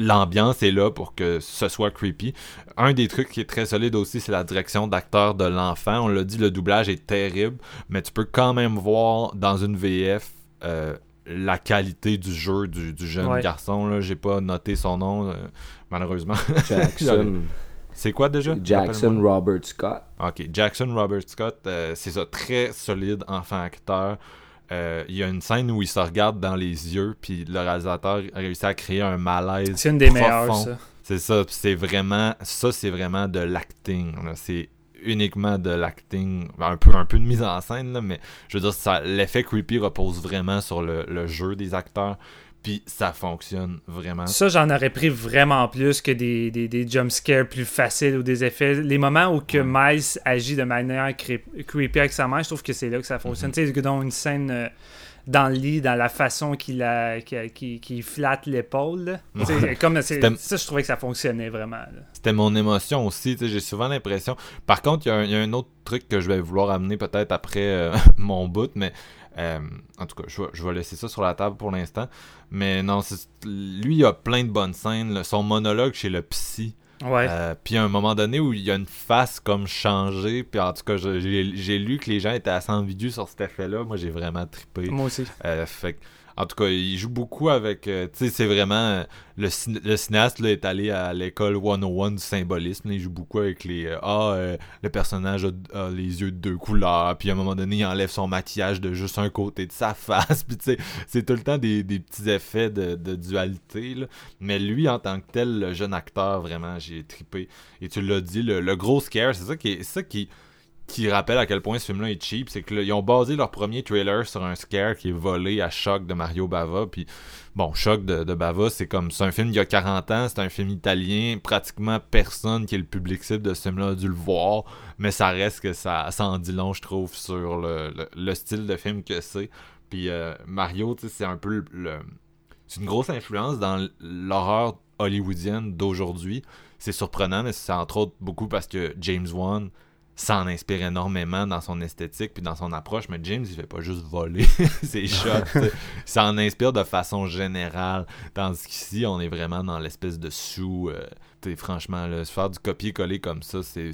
l'ambiance est là pour que ce soit creepy. Un des trucs qui est très solide aussi, c'est la direction d'acteur de l'enfant. On l'a dit, le doublage est terrible, mais tu peux quand même voir dans une VF euh, la qualité du jeu du, du jeune Ouais. garçon. Là, j'ai pas noté son nom, euh, malheureusement. Jackson, c'est quoi déjà? Jackson. Robert Scott. Ok, Jackson Robert Scott, euh, c'est ça, très solide enfant acteur. Euh, Il y a une scène où il se regarde dans les yeux, puis le réalisateur a réussi à créer un malaise. C'est une des profond. meilleures, ça. C'est ça, c'est vraiment, ça c'est vraiment de l'acting. C'est uniquement de l'acting, un peu, un peu de mise en scène, là, mais je veux dire, l'effet creepy repose vraiment sur le, le jeu des acteurs, puis ça fonctionne vraiment. Ça, j'en aurais pris vraiment plus que des, des, des jumpscares plus faciles ou des effets. Les moments où que Miles agit de manière creepy avec sa mère, je trouve que c'est là que ça fonctionne. Tu sais, dans une scène euh, dans le lit, dans la façon qu'il qu'il- qu'il flatte l'épaule. comme Ça, je trouvais que ça fonctionnait vraiment. C'était mon émotion aussi, j'ai souvent l'impression. Par contre, il y a un- il y, a un autre truc que je vais vouloir amener peut-être après euh, mon bout, mais euh, en tout cas, je vais, je vais laisser ça sur la table pour l'instant. Mais non, lui, il a plein de bonnes scènes. là. Son monologue chez le psy. Ouais. Euh, puis à un moment donné où il y a une face comme changée, puis en tout cas, j'ai lu que les gens étaient assez ambigus sur cet effet-là. Moi, j'ai vraiment trippé. Moi aussi. Euh, fait en tout cas, il joue beaucoup avec. euh, tu sais, c'est vraiment. euh, le, cin- le cinéaste est allé à l'école 101 du symbolisme. il joue beaucoup avec les. euh, ah, le personnage a, les yeux de deux couleurs. Puis à un moment donné, il enlève son maquillage de juste un côté de sa face. Puis tu sais, c'est tout le temps des, petits effets de, dualité. Mais lui, en tant que tel, le jeune acteur, vraiment, j'ai trippé. Et tu l'as dit, le, gros scare, c'est ça qui est. c'est ça qui qui rappelle à quel point ce film-là est cheap, c'est que là, ils ont basé leur premier trailer sur un scare qui est volé à Choc de Mario Bava, puis bon, Choc de, Bava, c'est comme, c'est un film d'il y a 40 ans, c'est un film italien, pratiquement personne qui est le public cible de ce film-là a dû le voir, mais ça reste que ça, ça en dit long, je trouve, sur le, le- le style de film que c'est. Puis euh, Mario, tu sais, c'est un peu le- le... C'est une grosse influence dans l'horreur hollywoodienne d'aujourd'hui. C'est surprenant, mais c'est entre autres beaucoup parce que James Wan s'en inspire énormément dans son esthétique puis dans son approche, mais James, il fait pas juste voler ses shots. Il s'en inspire de façon générale. Tandis qu'ici, on est vraiment dans l'espèce de sous. euh, franchement, là, se faire du copier-coller comme ça, c'est.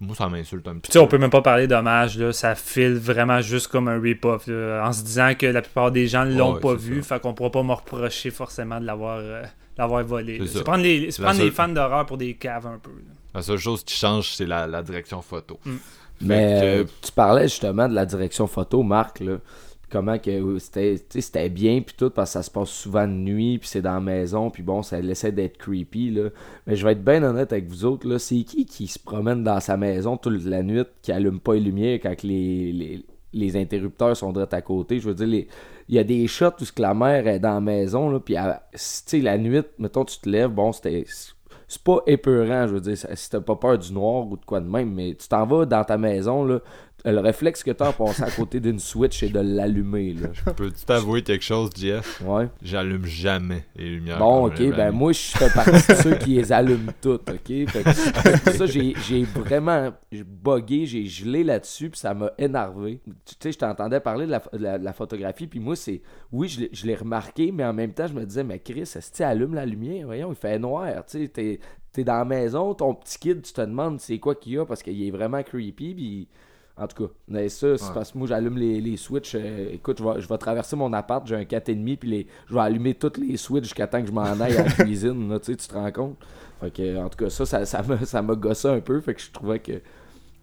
Moi, ça m'insulte un petit Puis tu sais, on peu. peut même pas parler d'hommage, là. Ça file vraiment juste comme un rip-off, en se disant que la plupart des gens l'ont Ouais, pas vu, ça. fait qu'on pourra pas me reprocher forcément de l'avoir euh, l'avoir volé. C'est ça. Prendre les, prendre les fans d'horreur pour des caves un peu. là. La seule chose qui change, c'est la, la direction photo. Mm. Mais que- euh, tu parlais justement de la direction photo, Marc, là. Comment que euh, c'était bien puis tout parce que ça se passe souvent de nuit puis c'est dans la maison puis bon ça laissait d'être creepy là mais je vais être bien honnête avec vous autres là c'est qui qui se promène dans sa maison toute la nuit qui allume pas les lumières quand les, les, les interrupteurs sont droits à côté? Je veux dire les il y a des shots où ce que la mère est dans la maison là puis elle- tu sais la nuit mettons tu te lèves bon c'était c'est pas épeurant, je veux dire, si t'as pas peur du noir ou de quoi de même, mais tu t'en vas dans ta maison, là, le réflexe que t'as en passant à côté d'une switch, c'est de l'allumer, là. Peux-tu t'avouer quelque chose, Jeff? Ouais. J'allume jamais les lumières. Bon, ok, je ben moi, je fais partie de ceux qui les allument toutes, ok? Fait que, ça, j'ai j'ai vraiment bugué, j'ai gelé là-dessus, puis ça m'a énervé. Tu sais, je t'entendais parler de la, de la- de la photographie, puis moi, c'est... Oui, je l'ai- je l'ai remarqué, mais en même temps, je me disais, mais Chris, est-ce que tu allumes la lumière? Voyons, il fait noir, tu sais, t'es... T'es dans la maison, ton petit kid, tu te demandes c'est quoi qu'il y a parce qu'il est vraiment creepy. Puis, en tout cas, mais ça, c'est Ouais. parce que moi, j'allume les, les switches. euh, écoute, je vais, je vais traverser mon appart, j'ai un 4,5, puis les, je vais allumer toutes les switches jusqu'à temps que je m'en aille à la cuisine. Là, tu sais, tu te rends compte? Fait que, en tout cas, ça, ça, ça m'a ça m'a gossé un peu. Fait que je trouvais que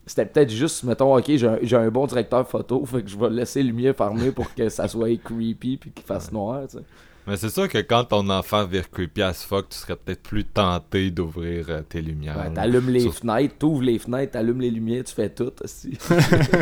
c'était peut-être juste, mettons, ok, j'ai un, j'ai un bon directeur photo, fait que je vais laisser le lumière fermée pour que ça soit creepy puis qu'il fasse noir, tu sais. Mais c'est sûr que quand ton enfant vire creepy as fuck, tu serais peut-être plus tenté d'ouvrir euh, tes lumières. Ouais, t'allumes les fenêtres, t'ouvres les fenêtres, t'allumes les lumières, tu fais tout aussi.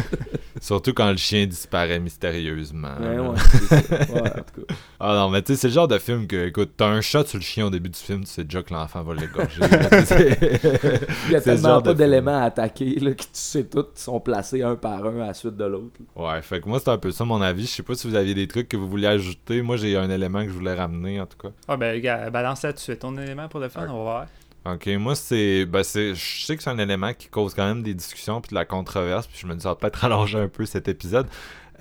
Surtout quand le chien disparaît mystérieusement. Ouais, ouais, en tout cas. Ah non, mais tu sais, c'est le genre de film que, écoute, t'as un shot sur le chien au début du film, tu sais déjà que l'enfant va l'égorger. Il y a tellement pas d'éléments à attaquer là, que tu sais qui sont placés un par un à la suite de l'autre. ouais, fait que moi, c'est un peu ça mon avis. Je sais pas si vous aviez des trucs que vous vouliez ajouter. Moi, j'ai un élément que je voulais ramener, en tout cas. Ah ben, gars, balance ça tout de suite. Ton élément pour le fun, on va voir. Ok, moi, c'est. Ben, c'est. Je sais que c'est un élément qui cause quand même des discussions puis de la controverse, puis je me dis, ça va peut-être rallonger un peu cet épisode.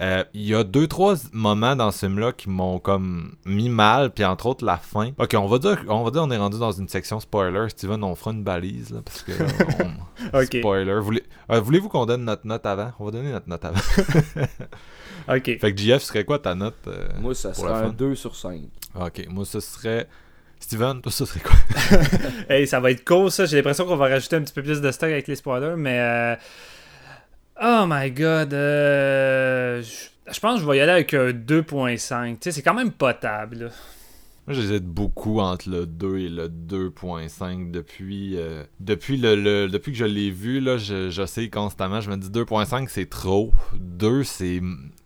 Euh, Il y a deux, trois moments dans ce film-là qui m'ont comme mis mal, puis entre autres la fin. Ok, on va dire on va dire on est rendu dans une section spoiler. Steven, on fera une balise, là, parce que. on-. Spoiler. Voulez- euh, Voulez-vous qu'on donne notre note avant? On va donner notre note avant. Ok. fait que JF, serait quoi ta note euh, Moi, ça pour serait un fun? 2 sur 5. Ok, moi, ce serait. Steven, toi, ça serait quoi? Hey, ça va être cool ça. J'ai l'impression qu'on va rajouter un petit peu plus de stock avec les spoilers, mais. euh, Oh my god. euh, Je pense que je vais y aller avec un 2.5. Tu sais, c'est quand même potable. Moi, j'hésite beaucoup entre le 2 et le 2.5 depuis euh, depuis le, depuis que je l'ai vu là, je, je sais constamment, je me dis 2.5 c'est trop, 2 c'est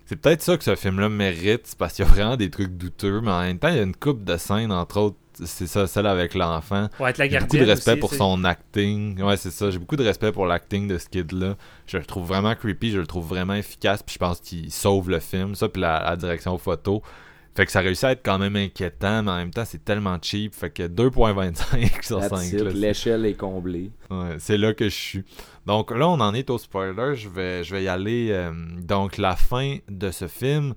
c'est peut-être ça que ce film là mérite parce qu'il y a vraiment des trucs douteux, mais en même temps, il y a une coupe de scènes entre autres, c'est ça celle avec l'enfant. La J'ai beaucoup de respect aussi, pour son acting. Ouais, c'est ça. J'ai beaucoup de respect pour l'acting de ce kid-là. Je le trouve vraiment creepy, je le trouve vraiment efficace, puis je pense qu'il sauve le film, ça, puis la, la direction photo. Fait que ça réussit à être quand même inquiétant, mais en même temps, c'est tellement cheap. Fait que 2.25 sur 5. That's it, là, c'est- L'échelle est comblée. Ouais, c'est là que je suis. Donc là, on en est au spoiler. Je vais, je vais y aller. euh, donc, la fin de ce film,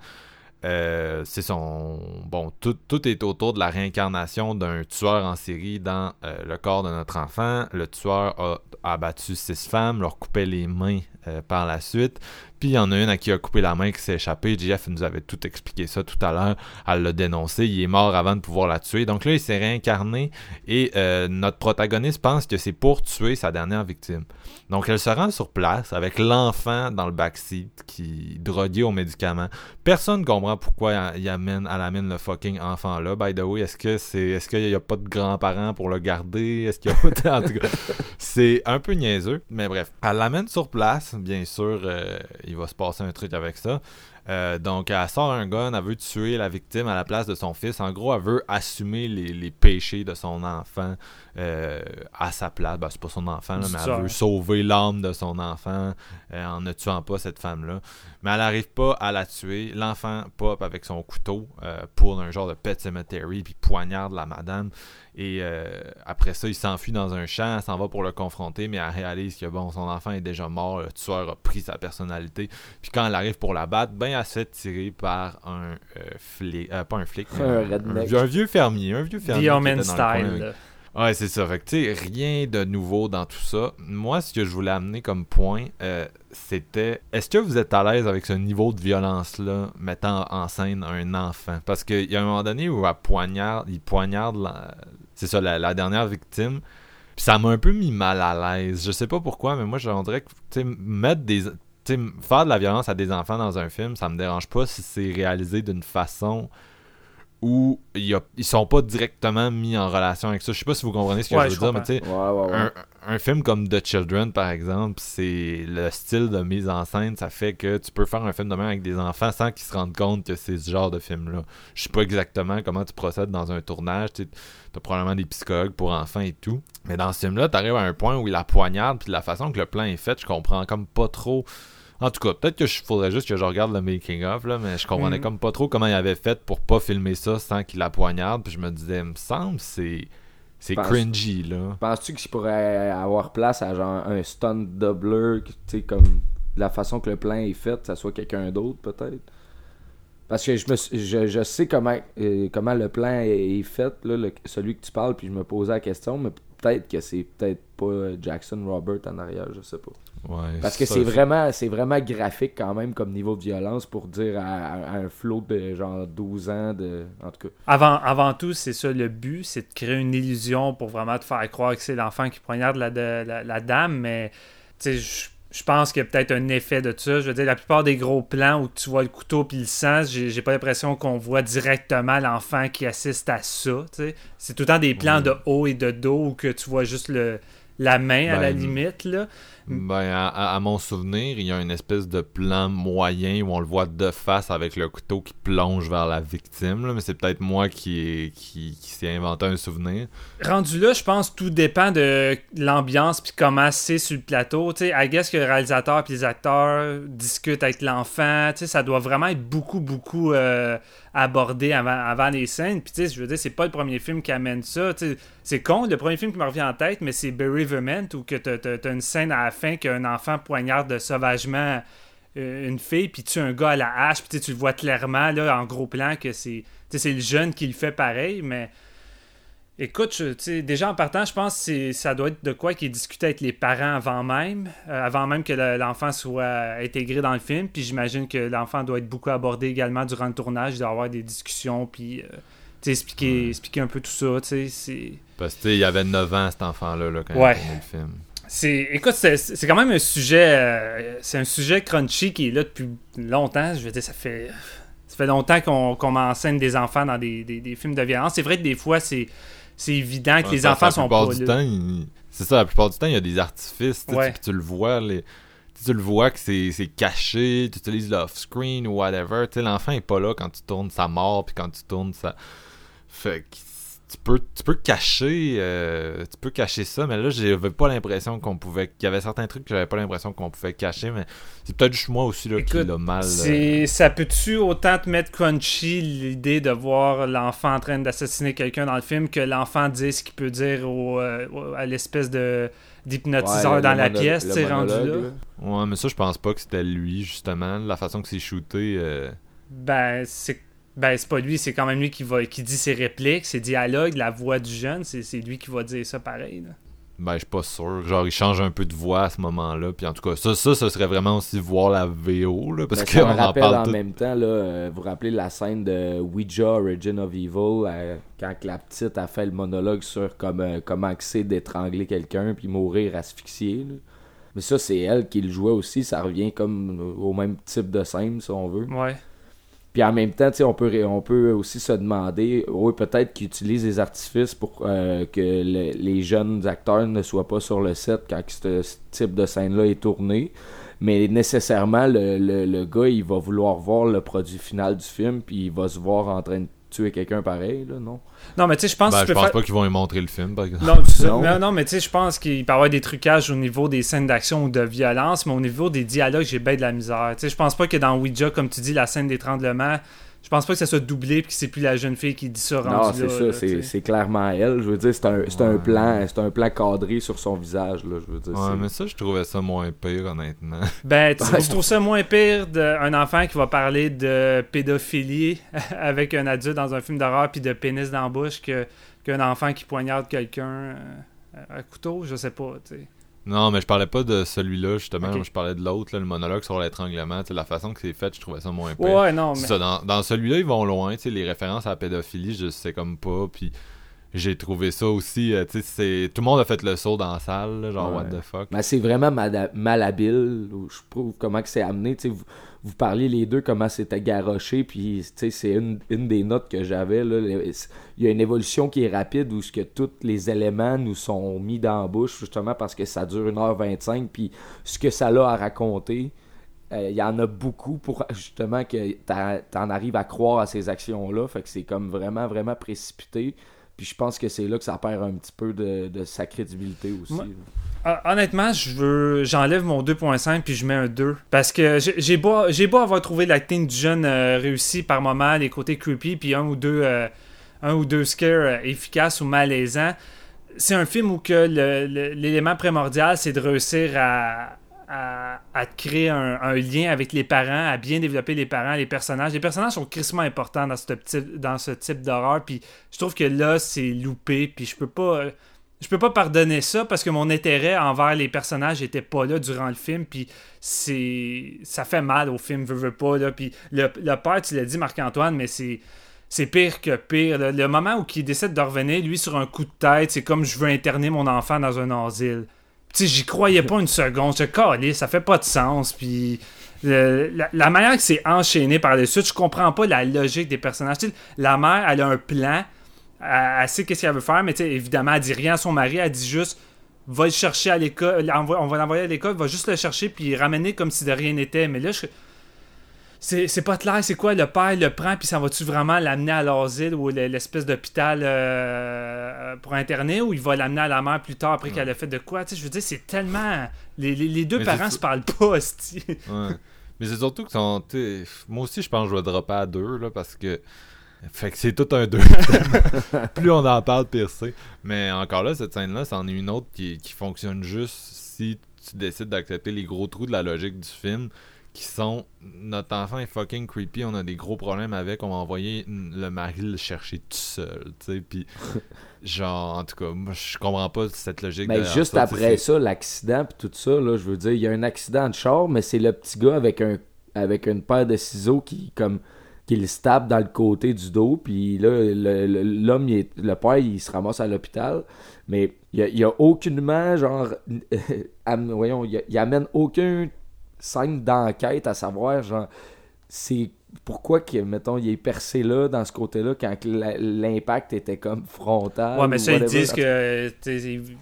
euh, c'est son. Bon, tout, tout est autour de la réincarnation d'un tueur en série dans euh, le corps de notre enfant. Le tueur a abattu six femmes, leur coupait les mains euh, par la suite. Il y en a une à qui a coupé la main qui s'est échappée. Jeff nous avait tout expliqué ça tout à l'heure. Elle l'a dénoncé. Il est mort avant de pouvoir la tuer. Donc là, il s'est réincarné et euh, notre protagoniste pense que c'est pour tuer sa dernière victime. Donc elle se rend sur place avec l'enfant dans le backseat qui drogué aux médicaments. Personne comprend pourquoi il amène, elle amène le fucking enfant là. By the way, est-ce que c'est est-ce qu'il n'y a pas de grands-parents pour le garder? Est-ce qu'il y a en tout cas, c'est un peu niaiseux, mais bref. Elle l'amène sur place, bien sûr, euh, il va se passer un truc avec ça. Euh, donc, elle sort un gun, elle veut tuer la victime à la place de son fils. En gros, elle veut assumer les, les péchés de son enfant euh, à sa place. Ben, c'est pas son enfant, là, mais elle veut sauver l'âme de son enfant euh, en ne tuant pas cette femme-là. Mais elle n'arrive pas à la tuer. L'enfant pop avec son couteau pour un genre de pet cemetery, puis poignarde la madame. Et euh, après ça, il s'enfuit dans un champ, elle s'en va pour le confronter, mais elle réalise que bon, son enfant est déjà mort, le tueur a pris sa personnalité. Puis quand elle arrive pour la battre, ben elle se fait tirer par un euh, flic, euh, pas un flic, Un un, redneck. un vieux fermier, un vieux fermier. The style. Ouais, c'est ça. Fait que, tu sais, rien de nouveau dans tout ça. Moi, ce que je voulais amener comme point, euh, c'était est-ce que vous êtes à l'aise avec ce niveau de violence-là, mettant en scène un enfant? Parce qu'il y a un moment donné où elle poignarde, il poignarde la- c'est ça, la, dernière victime. Puis ça m'a un peu mis mal à l'aise. Je sais pas pourquoi, mais moi, je dirais que, mettre des. faire de la violence à des enfants dans un film, ça me dérange pas si c'est réalisé d'une façon où il y a- ils sont pas directement mis en relation avec ça. Je sais pas si vous comprenez ce que Ouais, je je veux dire, mais tu sais, Ouais, ouais, ouais. un, un film comme The Children, par exemple, c'est le style de mise en scène, ça fait que tu peux faire un film de même avec des enfants sans qu'ils se rendent compte que c'est ce genre de film-là. Je sais pas exactement comment tu procèdes dans un tournage. Tu as probablement des psychologues pour enfants et tout. Mais dans ce film-là, tu arrives à un point où il la poignarde, puis de la façon que le plan est fait, je comprends comme pas trop. En tout cas, peut-être que je faudrait juste que je regarde le making of là, mais je comprenais Mhm. comme pas trop comment il avait fait pour pas filmer ça sans qu'il la poignarde. Puis je me disais, il me semble c'est c'est cringy là. Penses-tu qu'il pourrait avoir place à genre un stunt doubler, tu sais, comme la façon que le plan est fait, ça soit quelqu'un d'autre peut-être? Parce que je, me, je, je sais comment, euh, comment le plan est, est fait, là, le- celui que tu parles, puis je me posais la question, mais peut-être que c'est peut-être pas Jackson Robert en arrière, je sais pas. Ouais, Parce que c'est vraiment, c'est vraiment graphique quand même comme niveau de violence pour dire à, à- à un flot de genre 12 ans de. En tout cas. Avant, avant tout, c'est ça le but, c'est de créer une illusion pour vraiment te faire croire que c'est l'enfant qui poignarde la, de- la, la dame, mais tu sais, je je pense qu'il y a peut-être un effet de ça. Je veux dire, la plupart des gros plans où tu vois le couteau puis le sang, j'ai pas l'impression qu'on voit directement l'enfant qui assiste à ça. C'est tout le temps des plans de haut et de dos où que tu vois juste le, la main à la Ben, limite. Là. Ben, à, mon souvenir, il y a une espèce de plan moyen où on le voit de face avec le couteau qui plonge vers la victime. là, mais c'est peut-être moi qui, qui s'est inventé un souvenir. Rendu là, je pense que tout dépend de l'ambiance puis comment c'est sur le plateau. Tu sais, I guess que le réalisateur puis les acteurs discutent avec l'enfant. Tu sais, ça doit vraiment être beaucoup, beaucoup euh, abordé avant, avant les scènes. Puis tu sais, je veux dire, c'est pas le premier film qui amène ça. Tu c'est con, le premier film qui me revient en tête, mais c'est Barry Vermont où t'as, t'as- t'as une scène à la fin qu'un enfant poignarde sauvagement euh, une fille puis tue un gars à la hache. Puis tu tu le vois clairement là, en gros plan que c'est, tu c'est le jeune qui le fait pareil, mais... Écoute, je- déjà en partant, je pense que ça doit être de quoi qui est discuté avec les parents avant même, euh, avant même que le- l'enfant soit intégré dans le film. Puis j'imagine que l'enfant doit être beaucoup abordé également durant le tournage. Il doit y avoir des discussions, puis euh, expliquer, expliquer un peu tout ça. tu sais, C'est, Parce que il avait 9 ans cet enfant-là là, quand Ouais. il a tourné le film. c'est, écoute, c'est, quand même un sujet, euh, c'est un sujet crunchy qui est là depuis longtemps. Je veux dire, ça fait, ça fait longtemps qu'on, qu'on m'enseigne des enfants dans des, des- des films de violence. C'est vrai que des fois, c'est, c'est évident que Ouais, les enfants sont pas du là. il- C'est ça, la plupart du temps, il y a des artifices. tu Ouais. Tu, tu le vois, les... tu tu le vois que c'est caché, tu utilises l'off-screen ou whatever. Tu sais, l'enfant est pas là quand tu tournes sa mort, puis quand tu tournes sa. Fait que tu peux, tu peux cacher euh, tu peux cacher ça, mais là, j'avais pas l'impression qu'on pouvait. qu'il y avait certains trucs que j'avais pas l'impression qu'on pouvait cacher, mais c'est peut-être juste moi aussi là, qui Écoute, l'a mal. euh, C'est, ça peut-tu autant te mettre crunchy l'idée de voir l'enfant en train d'assassiner quelqu'un dans le film que l'enfant dise ce qu'il peut dire au, euh, à l'espèce de d'hypnotiseur Ouais, dans la pièce, sais, rendu là. Ouais, mais ça, je pense pas que c'était lui, justement. La façon que c'est shooté. euh, Ben, c'est ben, c'est pas lui, c'est quand même lui qui, va, qui dit ses répliques, ses dialogues, la voix du jeune, c'est, c'est lui qui va dire ça pareil. là. Ben, je suis pas sûr. Genre, il change un peu de voix à ce moment-là. Puis en tout cas, ça, ça, ce serait vraiment aussi voir la VO, là. Parce ça qu'on me en rappelle parle en tout. même temps, là, euh, vous vous rappelez la scène de Ouija Origin of Evil, euh, quand que la petite a fait le monologue sur comme, euh, comment c'est d'étrangler quelqu'un puis mourir asphyxié. là. Mais ça, c'est elle qui le jouait aussi, ça revient comme au même type de scène, si on veut. Ouais. Puis en même temps, on peut, on peut aussi se demander, oui, peut-être qu'ils utilisent des artifices pour euh, que le- les jeunes acteurs ne soient pas sur le set quand ce, ce type de scène-là est tourné. Mais nécessairement, le, le, le gars, il va vouloir voir le produit final du film, puis il va se voir en train de tuer quelqu'un pareil, là, non? Non, mais tu sais, je pense Ben, que tu je pense faire... pas qu'ils vont lui montrer le film, par exemple. Non, Non. mais non, mais tu sais, je pense qu'il peut y avoir des trucages au niveau des scènes d'action ou de violence, mais au niveau des dialogues, j'ai bien de la misère. Tu sais, je pense pas que dans Ouija, comme tu dis, la scène d'étranglement, je pense pas que ça soit doublé puis que c'est plus la jeune fille qui dit ça rendu Non, c'est ça, c'est c'est clairement elle. Je veux dire, c'est un, c'est un plan, c'est un plan cadré sur son visage, là, je veux dire. Ouais, c'est- mais ça, je trouvais ça moins pire, honnêtement. Ben, tu trouves ça moins pire d'un enfant qui va parler de pédophilie avec un adulte dans un film d'horreur puis de pénis dans la bouche que- qu'un enfant qui poignarde quelqu'un euh, à couteau, je sais pas, tu sais. Non, mais je parlais pas de celui-là, justement. Je parlais de l'autre, le monologue sur l'étranglement. La façon que c'est fait, je trouvais ça moins pire. Ouais, non, mais... ça, dans, dans celui-là, ils vont loin. Les références à la pédophilie, je sais comme pas. Puis j'ai trouvé ça aussi. euh, c'est tout le monde a fait le saut dans la salle, là, genre Ouais. what the fuck. Mais c'est vraiment malhabile. Je trouve comment que c'est amené. Tu sais, vous, vous parliez les deux comment c'était garoché. Puis c'est une, une des notes que j'avais. Il y a une évolution qui est rapide où ce que tous les éléments nous sont mis dans la bouche justement parce que ça dure 1h25. Puis ce que ça a à raconter. euh, Il y en a beaucoup pour justement que t'en arrives à croire à ces actions-là. Fait que c'est comme vraiment, vraiment précipité. Puis je pense que c'est là que ça perd un petit peu de, de sa crédibilité aussi. Honnêtement, je veux j'enlève mon 2.5 puis je mets un 2 parce que j'ai beau j'ai beau avoir trouvé l'acting du jeune euh, réussi par moment, les côtés creepy puis un ou deux euh, un ou deux scares euh, efficaces ou malaisants. C'est un film où que l'élément primordial c'est de réussir à à, créer un, un lien avec les parents, à bien développer les parents, les personnages. Les personnages sont crissement importants dans ce type, dans ce type d'horreur. Puis je trouve que là, c'est loupé. Puis je peux pas. Je peux pas pardonner ça parce que mon intérêt envers les personnages était pas là durant le film puis c'est ça fait mal au film veux, veux pas là. Puis le, le père tu l'as dit Marc-Antoine mais c'est c'est pire que pire le moment où il décide de revenir lui sur un coup de tête c'est comme je veux interner mon enfant dans un asile. Tu j'y croyais pas une seconde. Je calais ça fait pas de sens puis le- la, manière que c'est enchaîné par les suite je comprends pas la logique des personnages. La mère elle a un plan elle, elle sait qu'est-ce qu'elle veut faire, mais évidemment, elle dit rien à son mari, elle dit juste va le chercher à l'école, on va l'envoyer à l'école, va juste le chercher puis ramener comme si de rien n'était. Mais là, je... c'est c'est pas clair, c'est quoi le père le prend puis ça va-tu vraiment l'amener à l'asile ou le- l'espèce d'hôpital euh, pour interner ou il va l'amener à la mère plus tard après qu'elle a fait de quoi? Tu sais, je veux dire, c'est tellement. Les, les- les deux Mais parents se parlent pas. Ouais. Mais c'est surtout que son, t'sais, moi aussi je pense que je vais dropper à 2 là parce que fait que c'est tout un 2. Plus on en parle, pire c'est. Mais encore là, cette scène-là, c'en est une autre qui, qui fonctionne juste si tu décides d'accepter les gros trous de la logique du film qui sont notre enfant est fucking creepy, on a des gros problèmes avec, on va envoyer le mari le chercher tout seul, tu sais, puis genre en tout cas, moi je comprends pas cette logique Mais derrière juste ça, après ça, l'accident puis tout ça, là, je veux dire, il y a un accident de char, mais c'est le petit gars avec un avec une paire de ciseaux qui comme qui le tape dans le côté du dos, puis là, le- le- l'homme, est- le père, il se ramasse à l'hôpital, mais il y a, aucunement, genre, voyons, il, amène aucun scène d'enquête à savoir, genre, c'est pourquoi que, mettons, il est percé là, dans ce côté-là, quand l'impact était comme frontal. Ouais, mais ou ça, ils disent que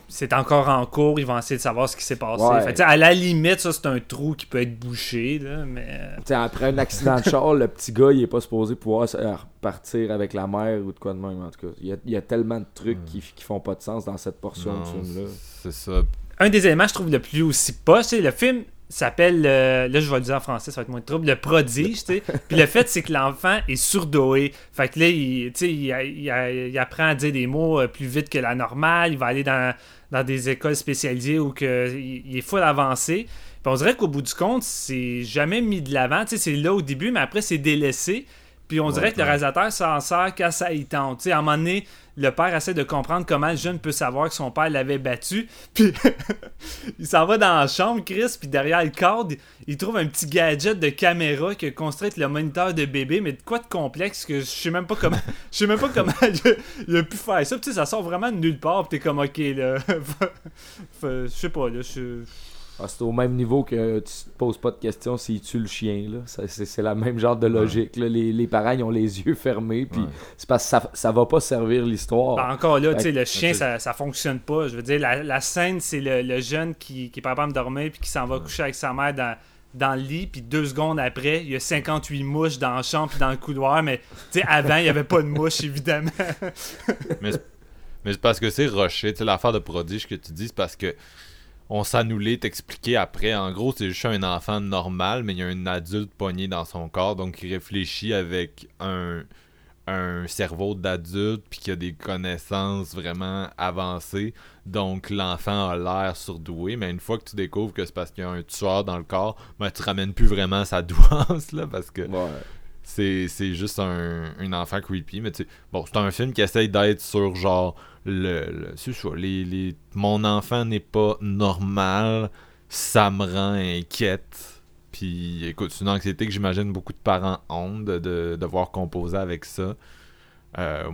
c'est encore en cours, ils vont essayer de savoir ce qui s'est passé. Ouais. Fait à la limite, ça, c'est un trou qui peut être bouché, là, mais... T'sais, après un accident de char, le petit gars, il est pas supposé pouvoir euh, repartir avec la mère ou de quoi de même. En tout cas, il y a, il y a tellement de trucs qui, qui font pas de sens dans cette portion non, de film-là. c'est ça. Un des éléments, je trouve, le plus aussi poche, c'est le film s'appelle, euh, là, je vais le dire en français, ça va être moins de trouble, le prodige, tu sais. Puis le fait, c'est que l'enfant est surdoué. Fait que là, il, tu sais, il, il- il apprend à dire des mots euh, plus vite que la normale. Il va aller dans, dans des écoles spécialisées où que, il, il est full avancé. Puis on dirait qu'au bout du compte, c'est jamais mis de l'avant. Tu sais, c'est là au début, mais après, c'est délaissé. Puis on dirait que le réalisateur s'en sert quand ça y tente. Tu sais, à un moment donné, le père essaie de comprendre comment le jeune peut savoir que son père l'avait battu. Puis il s'en va dans la chambre, Chris, puis derrière le cadre, il trouve un petit gadget de caméra qui a construit le moniteur de bébé, mais de quoi de complexe que je sais même pas comment. Je sais même pas comment il a, il a pu faire ça. Puis tu sais, ça sort vraiment de nulle part, puis t'es comme ok là. Je sais pas là. je- c'est au même niveau que tu te poses pas de questions s'il tue le chien. C'est c'est la même genre de logique. là. Les, les parents, ils ont les yeux fermés. Puis Ouais. c'est parce que ça, ça va pas servir l'histoire. Ben, encore là, tu sais, Fait le chien, ça, ça fonctionne pas. Je veux dire, la, la scène, c'est le, le jeune qui, qui est pas capable de dormir puis qui s'en va coucher avec sa mère dans, dans le lit, puis deux secondes après, il y a 58 mouches dans la chambre puis dans le couloir, mais tu sais, avant, il y avait pas de mouches, évidemment. Mais c'est mais c'est parce que c'est rushé. Tu sais, l'affaire de prodige que tu dis, c'est parce que on s'annulait t'expliquer après. En gros, c'est juste un enfant normal, mais il y a un adulte pogné dans son corps, donc il réfléchit avec un, cerveau d'adulte, puis qui a des connaissances vraiment avancées. Donc l'enfant a l'air surdoué, mais une fois que tu découvres que c'est parce qu'il y a un tueur dans le corps, ben, tu ramènes plus vraiment sa douance, là, parce que. C'est c'est juste un, un enfant creepy mais tu bon c'est un film qui essaye d'être sur genre le, le c'est ça les, les mon enfant n'est pas normal ça me rend inquiète puis écoute c'est une anxiété que j'imagine beaucoup de parents ont de, de devoir composer avec ça Euh,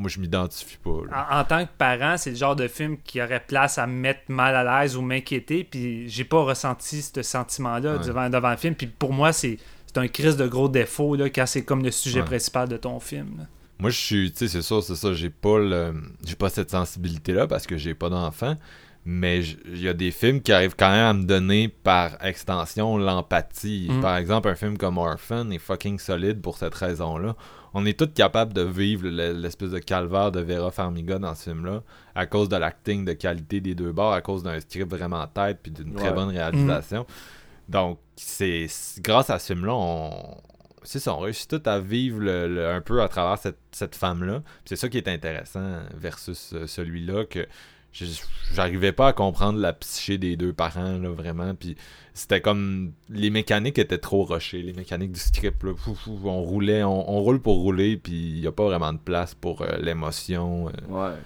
moi, je m'identifie pas. En, en tant que parent, c'est le genre de film qui aurait place à me mettre mal à l'aise ou m'inquiéter. Puis j'ai pas ressenti ce sentiment-là Ouais. devant, devant le film. Puis pour moi, c'est c'est un crise de gros défaut là, quand c'est comme le sujet Ouais. principal de ton film. là. Moi, je suis, tu sais, c'est sûr, c'est ça, j'ai pas le, j'ai pas cette sensibilité-là parce que j'ai pas d'enfant, mais il y a des films qui arrivent quand même à me donner par extension l'empathie. Mhm. Par exemple, un film comme Orphan est fucking solide pour cette raison-là. On est tous capables de vivre le- l'espèce de calvaire de Vera Farmiga dans ce film-là à cause de l'acting de qualité des deux bords, à cause d'un script vraiment tête puis d'une très bonne réalisation. Donc, c'est grâce à ce film-là, on, réussit tout à vivre un peu à travers cette, cette femme-là. C'est ça qui est intéressant versus euh, celui-là que j'arrivais pas à comprendre la psyché des deux parents, là, vraiment. Puis c'était comme. Les mécaniques étaient trop rushées. Les mécaniques du script, là, fou, fou, on roulait, on, roule pour rouler, puis il n'y a pas vraiment de place pour euh, l'émotion. euh. Ouais.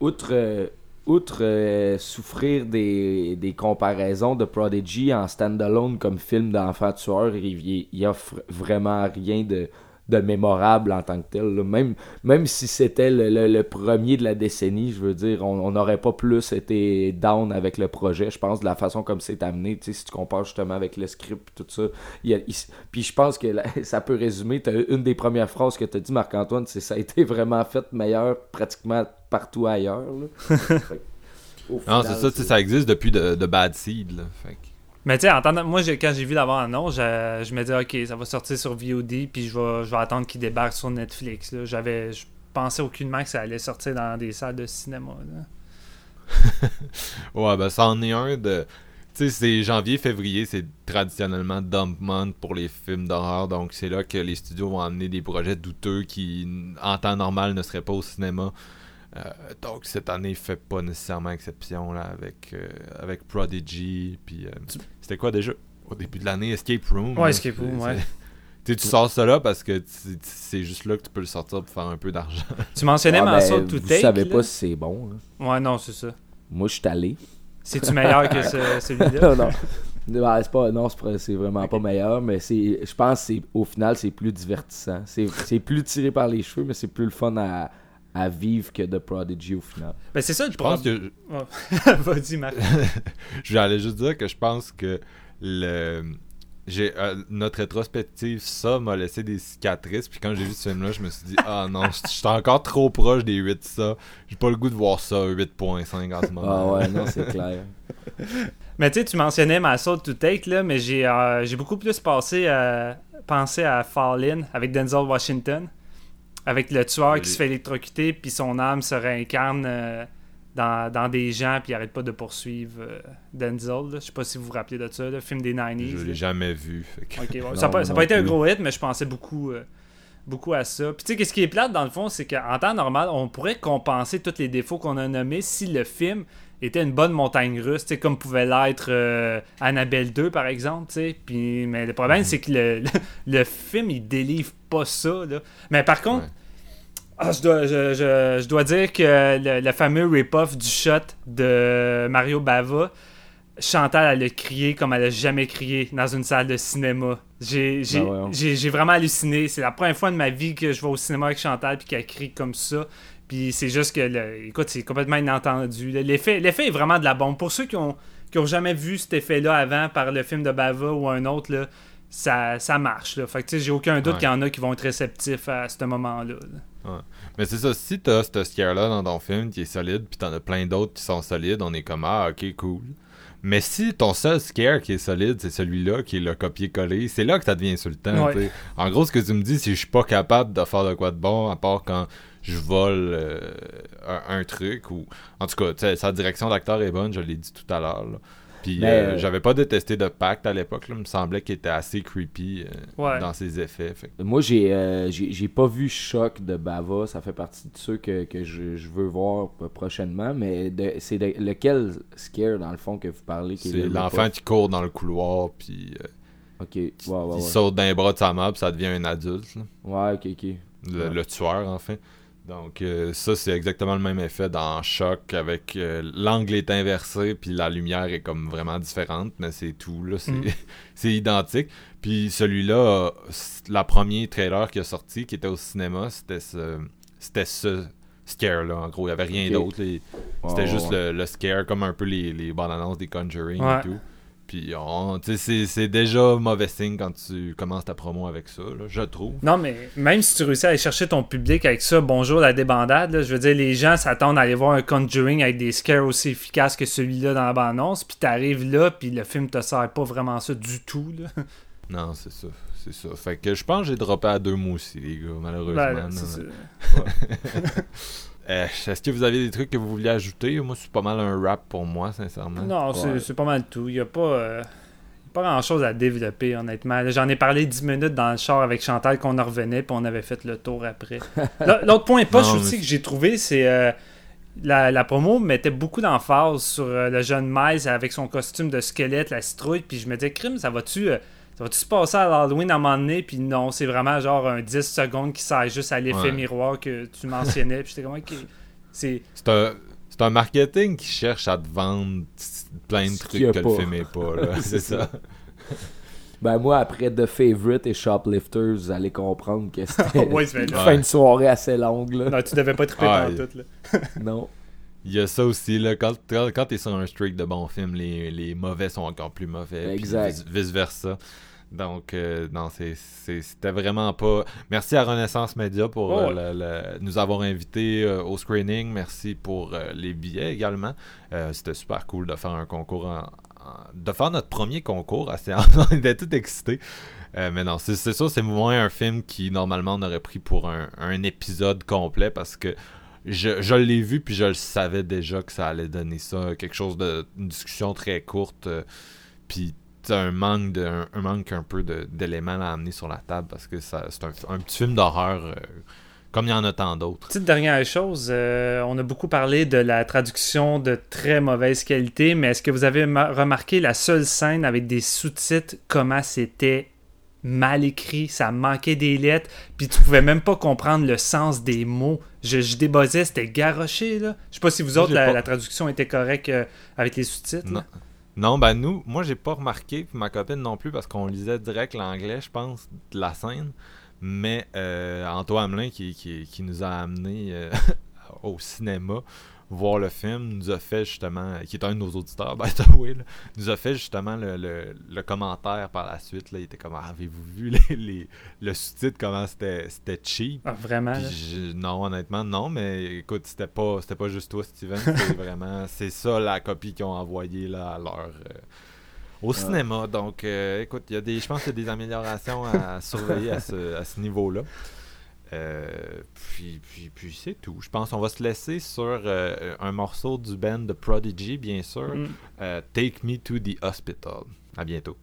Outre, outre euh, souffrir des, des comparaisons de Prodigy en standalone comme film d'enfant tueur, il, il, offre vraiment rien de, de mémorable en tant que tel. là. Même, même si c'était le, le- le premier de la décennie, je veux dire, on n'aurait pas plus été down avec le projet, je pense, de la façon comme c'est amené. Tu sais, si tu compares justement avec le script et tout ça. il il- puis je pense que ça peut résumer. une des premières phrases que tu as dit, Marc-Antoine, c'est ça a été vraiment fait meilleur pratiquement partout ailleurs. Non, c'est ça, ça existe depuis de, de Bad Seed. Là, fait que- Mais tu sais, moi, quand j'ai vu la bande-annonce, je, je me disais, ok, ça va sortir sur VOD, puis je vais, je vais attendre qu'il débarque sur Netflix. J'avais, je pensais aucunement que ça allait sortir dans des salles de cinéma. Ouais, ben ça en est un de. Tu sais, c'est janvier-février, c'est traditionnellement dump month pour les films d'horreur. Donc, c'est là que les studios vont amener des projets douteux qui, en temps normal, ne seraient pas au cinéma. Euh, donc, cette année fait pas nécessairement exception là, avec, euh, avec Prodigy. Puis, euh, c'était quoi déjà? Au début de l'année, Escape Room. Ouais, là, Escape Room, ouais. c'est- Tu sais, tu sors ça là parce que c'est juste là que tu peux le sortir pour faire un peu d'argent. Tu mentionnais Ah, ma ben, saute to Vous take. savez là. pas si c'est bon. hein. Ouais, non, c'est ça. Moi, je suis allé. C'est-tu meilleur que ce- celui-là? non, non. C'est pas, non, c'est vraiment pas meilleur, mais c'est, je pense que c'est, au final, c'est plus divertissant. C'est, c'est plus tiré par les cheveux, mais c'est plus le fun à, à vivre que de Prodigy au final. Ben, c'est ça, je Je pense que Vas-y, Marc. je vais aller juste dire que je pense que le j'ai euh, notre rétrospective ça m'a laissé des cicatrices puis quand j'ai vu ce film là je me suis dit ah non je suis encore trop proche des 8 ça j'ai pas le goût de voir ça 8.5 en ce moment Ah ouais, non, c'est clair. Mais tu sais, tu mentionnais ma saute to take, là, mais j'ai euh, j'ai beaucoup plus passé à, pensé à Fall In avec Denzel Washington. Avec le tueur qui se fait électrocuter, puis son âme se réincarne euh, dans, dans des gens, puis il arrête pas de poursuivre euh, Denzel. Je sais pas si vous vous rappelez de ça, le film des 90s. je l'ai jamais vu fait que- Ok, ouais. Non, ça n'a pas, été un gros hit, mais je pensais beaucoup, euh, beaucoup à ça. Puis tu sais, qu'est-ce qui est plate dans le fond, c'est qu'en temps normal, on pourrait compenser tous les défauts qu'on a nommés si le film était une bonne montagne russe, comme pouvait l'être euh, Annabelle 2 par exemple. Puis, mais le problème, Mhm. c'est que le, le, le film, il délivre pas ça. Là. Mais par contre, Ouais. ah, je, dois, je, je- je dois dire que le, le fameux rip-off du shot de Mario Bava, Chantal, elle a crié comme elle a jamais crié dans une salle de cinéma. J'ai Ben ouais, hein. vraiment halluciné. C'est la première fois de ma vie que je vais au cinéma avec Chantal puis qu'elle crie comme ça. Puis c'est juste que, écoute, c'est complètement inentendu. L'effet l'effet est vraiment de la bombe. Pour ceux qui ont, qui ont jamais vu cet effet-là avant par le film de Bava ou un autre, là, ça, ça marche. Là. Fait que j'ai aucun doute Ouais. qu'il y en a qui vont être réceptifs à ce moment-là. là. mais c'est ça si t'as ce scare là dans ton film qui est solide puis t'en as plein d'autres qui sont solides on est comme ah ok cool mais si ton seul scare qui est solide, c'est celui-là qui est le copier-coller, c'est là que ça devient insultant. Ouais. En gros, ce que tu me dis, c'est que je suis pas capable de faire de quoi de bon, à part quand je vole euh, un, un truc. ou En tout cas, sa direction d'acteur est bonne, je l'ai dit tout à l'heure. Puis euh, euh, j'avais pas détesté de Pacte à l'époque. là. Il me semblait qu'il était assez creepy euh, Ouais. dans ses effets. Fait Moi, j'ai, euh, j'ai, pas vu Choc de Bava. Ça fait partie de ceux que, que je, je veux voir prochainement. Mais c'est lequel scare, dans le fond, que vous parlez qui C'est le- le l'enfant qui court dans le couloir, puis euh, Ok, ouais, ouais, ouais. il saute d'un bras de sa mère, puis ça devient un adulte. là. Ouais, ok, ok. le, Ouais. le tueur enfin. Donc euh, ça c'est exactement le même effet dans Choc avec euh, l'angle est inversé puis la lumière est comme vraiment différente mais c'est tout là c'est Mm. identique. Puis celui-là euh, la première trailer qui a sorti qui était au cinéma c'était ce c'était ce scare là. En gros, il y avait rien d'autre. C'était juste ouais. le, le scare, comme un peu les, les bandes annonces des Conjuring Ouais. et tout. Puis, on- sais, c'est- déjà mauvais signe quand tu commences ta promo avec ça, là, je trouve. Non, mais même si tu réussis à aller chercher ton public avec ça, bonjour la débandade, là, je veux dire, les gens s'attendent à aller voir un Conjuring avec des scares aussi efficaces que celui-là dans la bande-annonce, puis t'arrives là, puis le film te sert pas vraiment ça du tout. Là. Non, c'est ça. C'est ça. Fait que je pense que j'ai droppé à deux mots aussi, les gars, malheureusement. Ben. Euh, Est-ce que vous avez des trucs que vous vouliez ajouter? Moi, c'est pas mal un rap pour moi, sincèrement. Non, c'est Ouais. c'est pas mal tout. Il y a pas, euh, pas grand chose à développer, honnêtement. J'en ai parlé 10 minutes dans le char avec Chantal qu'on en revenait, puis on avait fait le tour après. L'autre point poche Non, aussi mais- que j'ai trouvé, c'est. euh, la, la promo mettait beaucoup d'emphase sur euh, le jeune Miles avec son costume de squelette, la citrouille, puis je me disais, crime, ça va-tu euh, ça va-tu se passer à l'Halloween à un moment donné? Puis non, c'est vraiment genre un 10 secondes qui sert juste à l'effet Ouais. miroir que tu mentionnais. puis j'étais comme, ok. C'est. C'est un, c'est un marketing qui cherche à te vendre plein de trucs que le pas. film est pas. là. c'est ça. Ben moi, après The Favorite et Shoplifters, vous allez comprendre que c'était Ouais, c'est une fin de soirée assez longue, là. Non, tu devais pas triper Ah, dans tout, là. Non. Il y a ça aussi, là, quand, quand, t'es sur un streak de bons films, les, les mauvais sont encore plus mauvais. Exact. Vice versa. Donc, euh, non, c'était vraiment pas. Merci à Renaissance Média pour Oh, euh, nous avoir invités euh, au screening. Merci pour euh, les billets également. C'était super cool de faire un concours en- de faire notre premier concours séance. On était tout excités. Mais non, c'est c'est sûr, c'est moins un film qui normalement on aurait pris pour un, un épisode complet parce que je, je l'ai vu puis je le savais déjà que ça allait donner ça, quelque chose de une discussion très courte, euh, puis un manque un, manque un peu d'éléments à amener sur la table parce que c'est un, un petit film d'horreur euh, comme il y en a tant d'autres. Petite dernière chose, euh, on a beaucoup parlé de la traduction de très mauvaise qualité, mais est-ce que vous avez ma- remarqué la seule scène avec des sous-titres, comment c'était mal écrit, ça manquait des lettres, puis tu pouvais même pas comprendre le sens des mots. Je, je débossais, c'était garoché, là. Je sais pas si vous autres, la, pas- la traduction était correcte euh, avec les sous-titres. Non. Non, ben nous, moi j'ai pas remarqué, puis ma copine non plus, parce qu'on lisait direct l'anglais, je pense, de la scène. Mais euh, Antoine Hamelin, qui, qui, qui nous a amené euh, au cinéma voir le film, nous a fait justement, qui est un de nos auditeurs, by the way, là, nous a fait justement le, le- le commentaire par la suite. Là, il était comme, Ah, avez-vous vu les, les- le sous-titre, comment c'était c'était cheap? Ah, vraiment, je- non, honnêtement, non, mais écoute, c'était pas, c'était pas juste toi, Steven. C'est vraiment, c'est ça la copie qu'ils ont envoyée là, à leur, euh, au cinéma. Donc, euh, écoute, il y a des, je pense qu'il y a des améliorations à surveiller à ce, à ce niveau-là. Euh, puis, puis, puis c'est tout. Je pense qu'on va se laisser sur euh, un morceau du band de Prodigy, bien sûr. Mm. Euh, Take Me to the Hospital. À bientôt.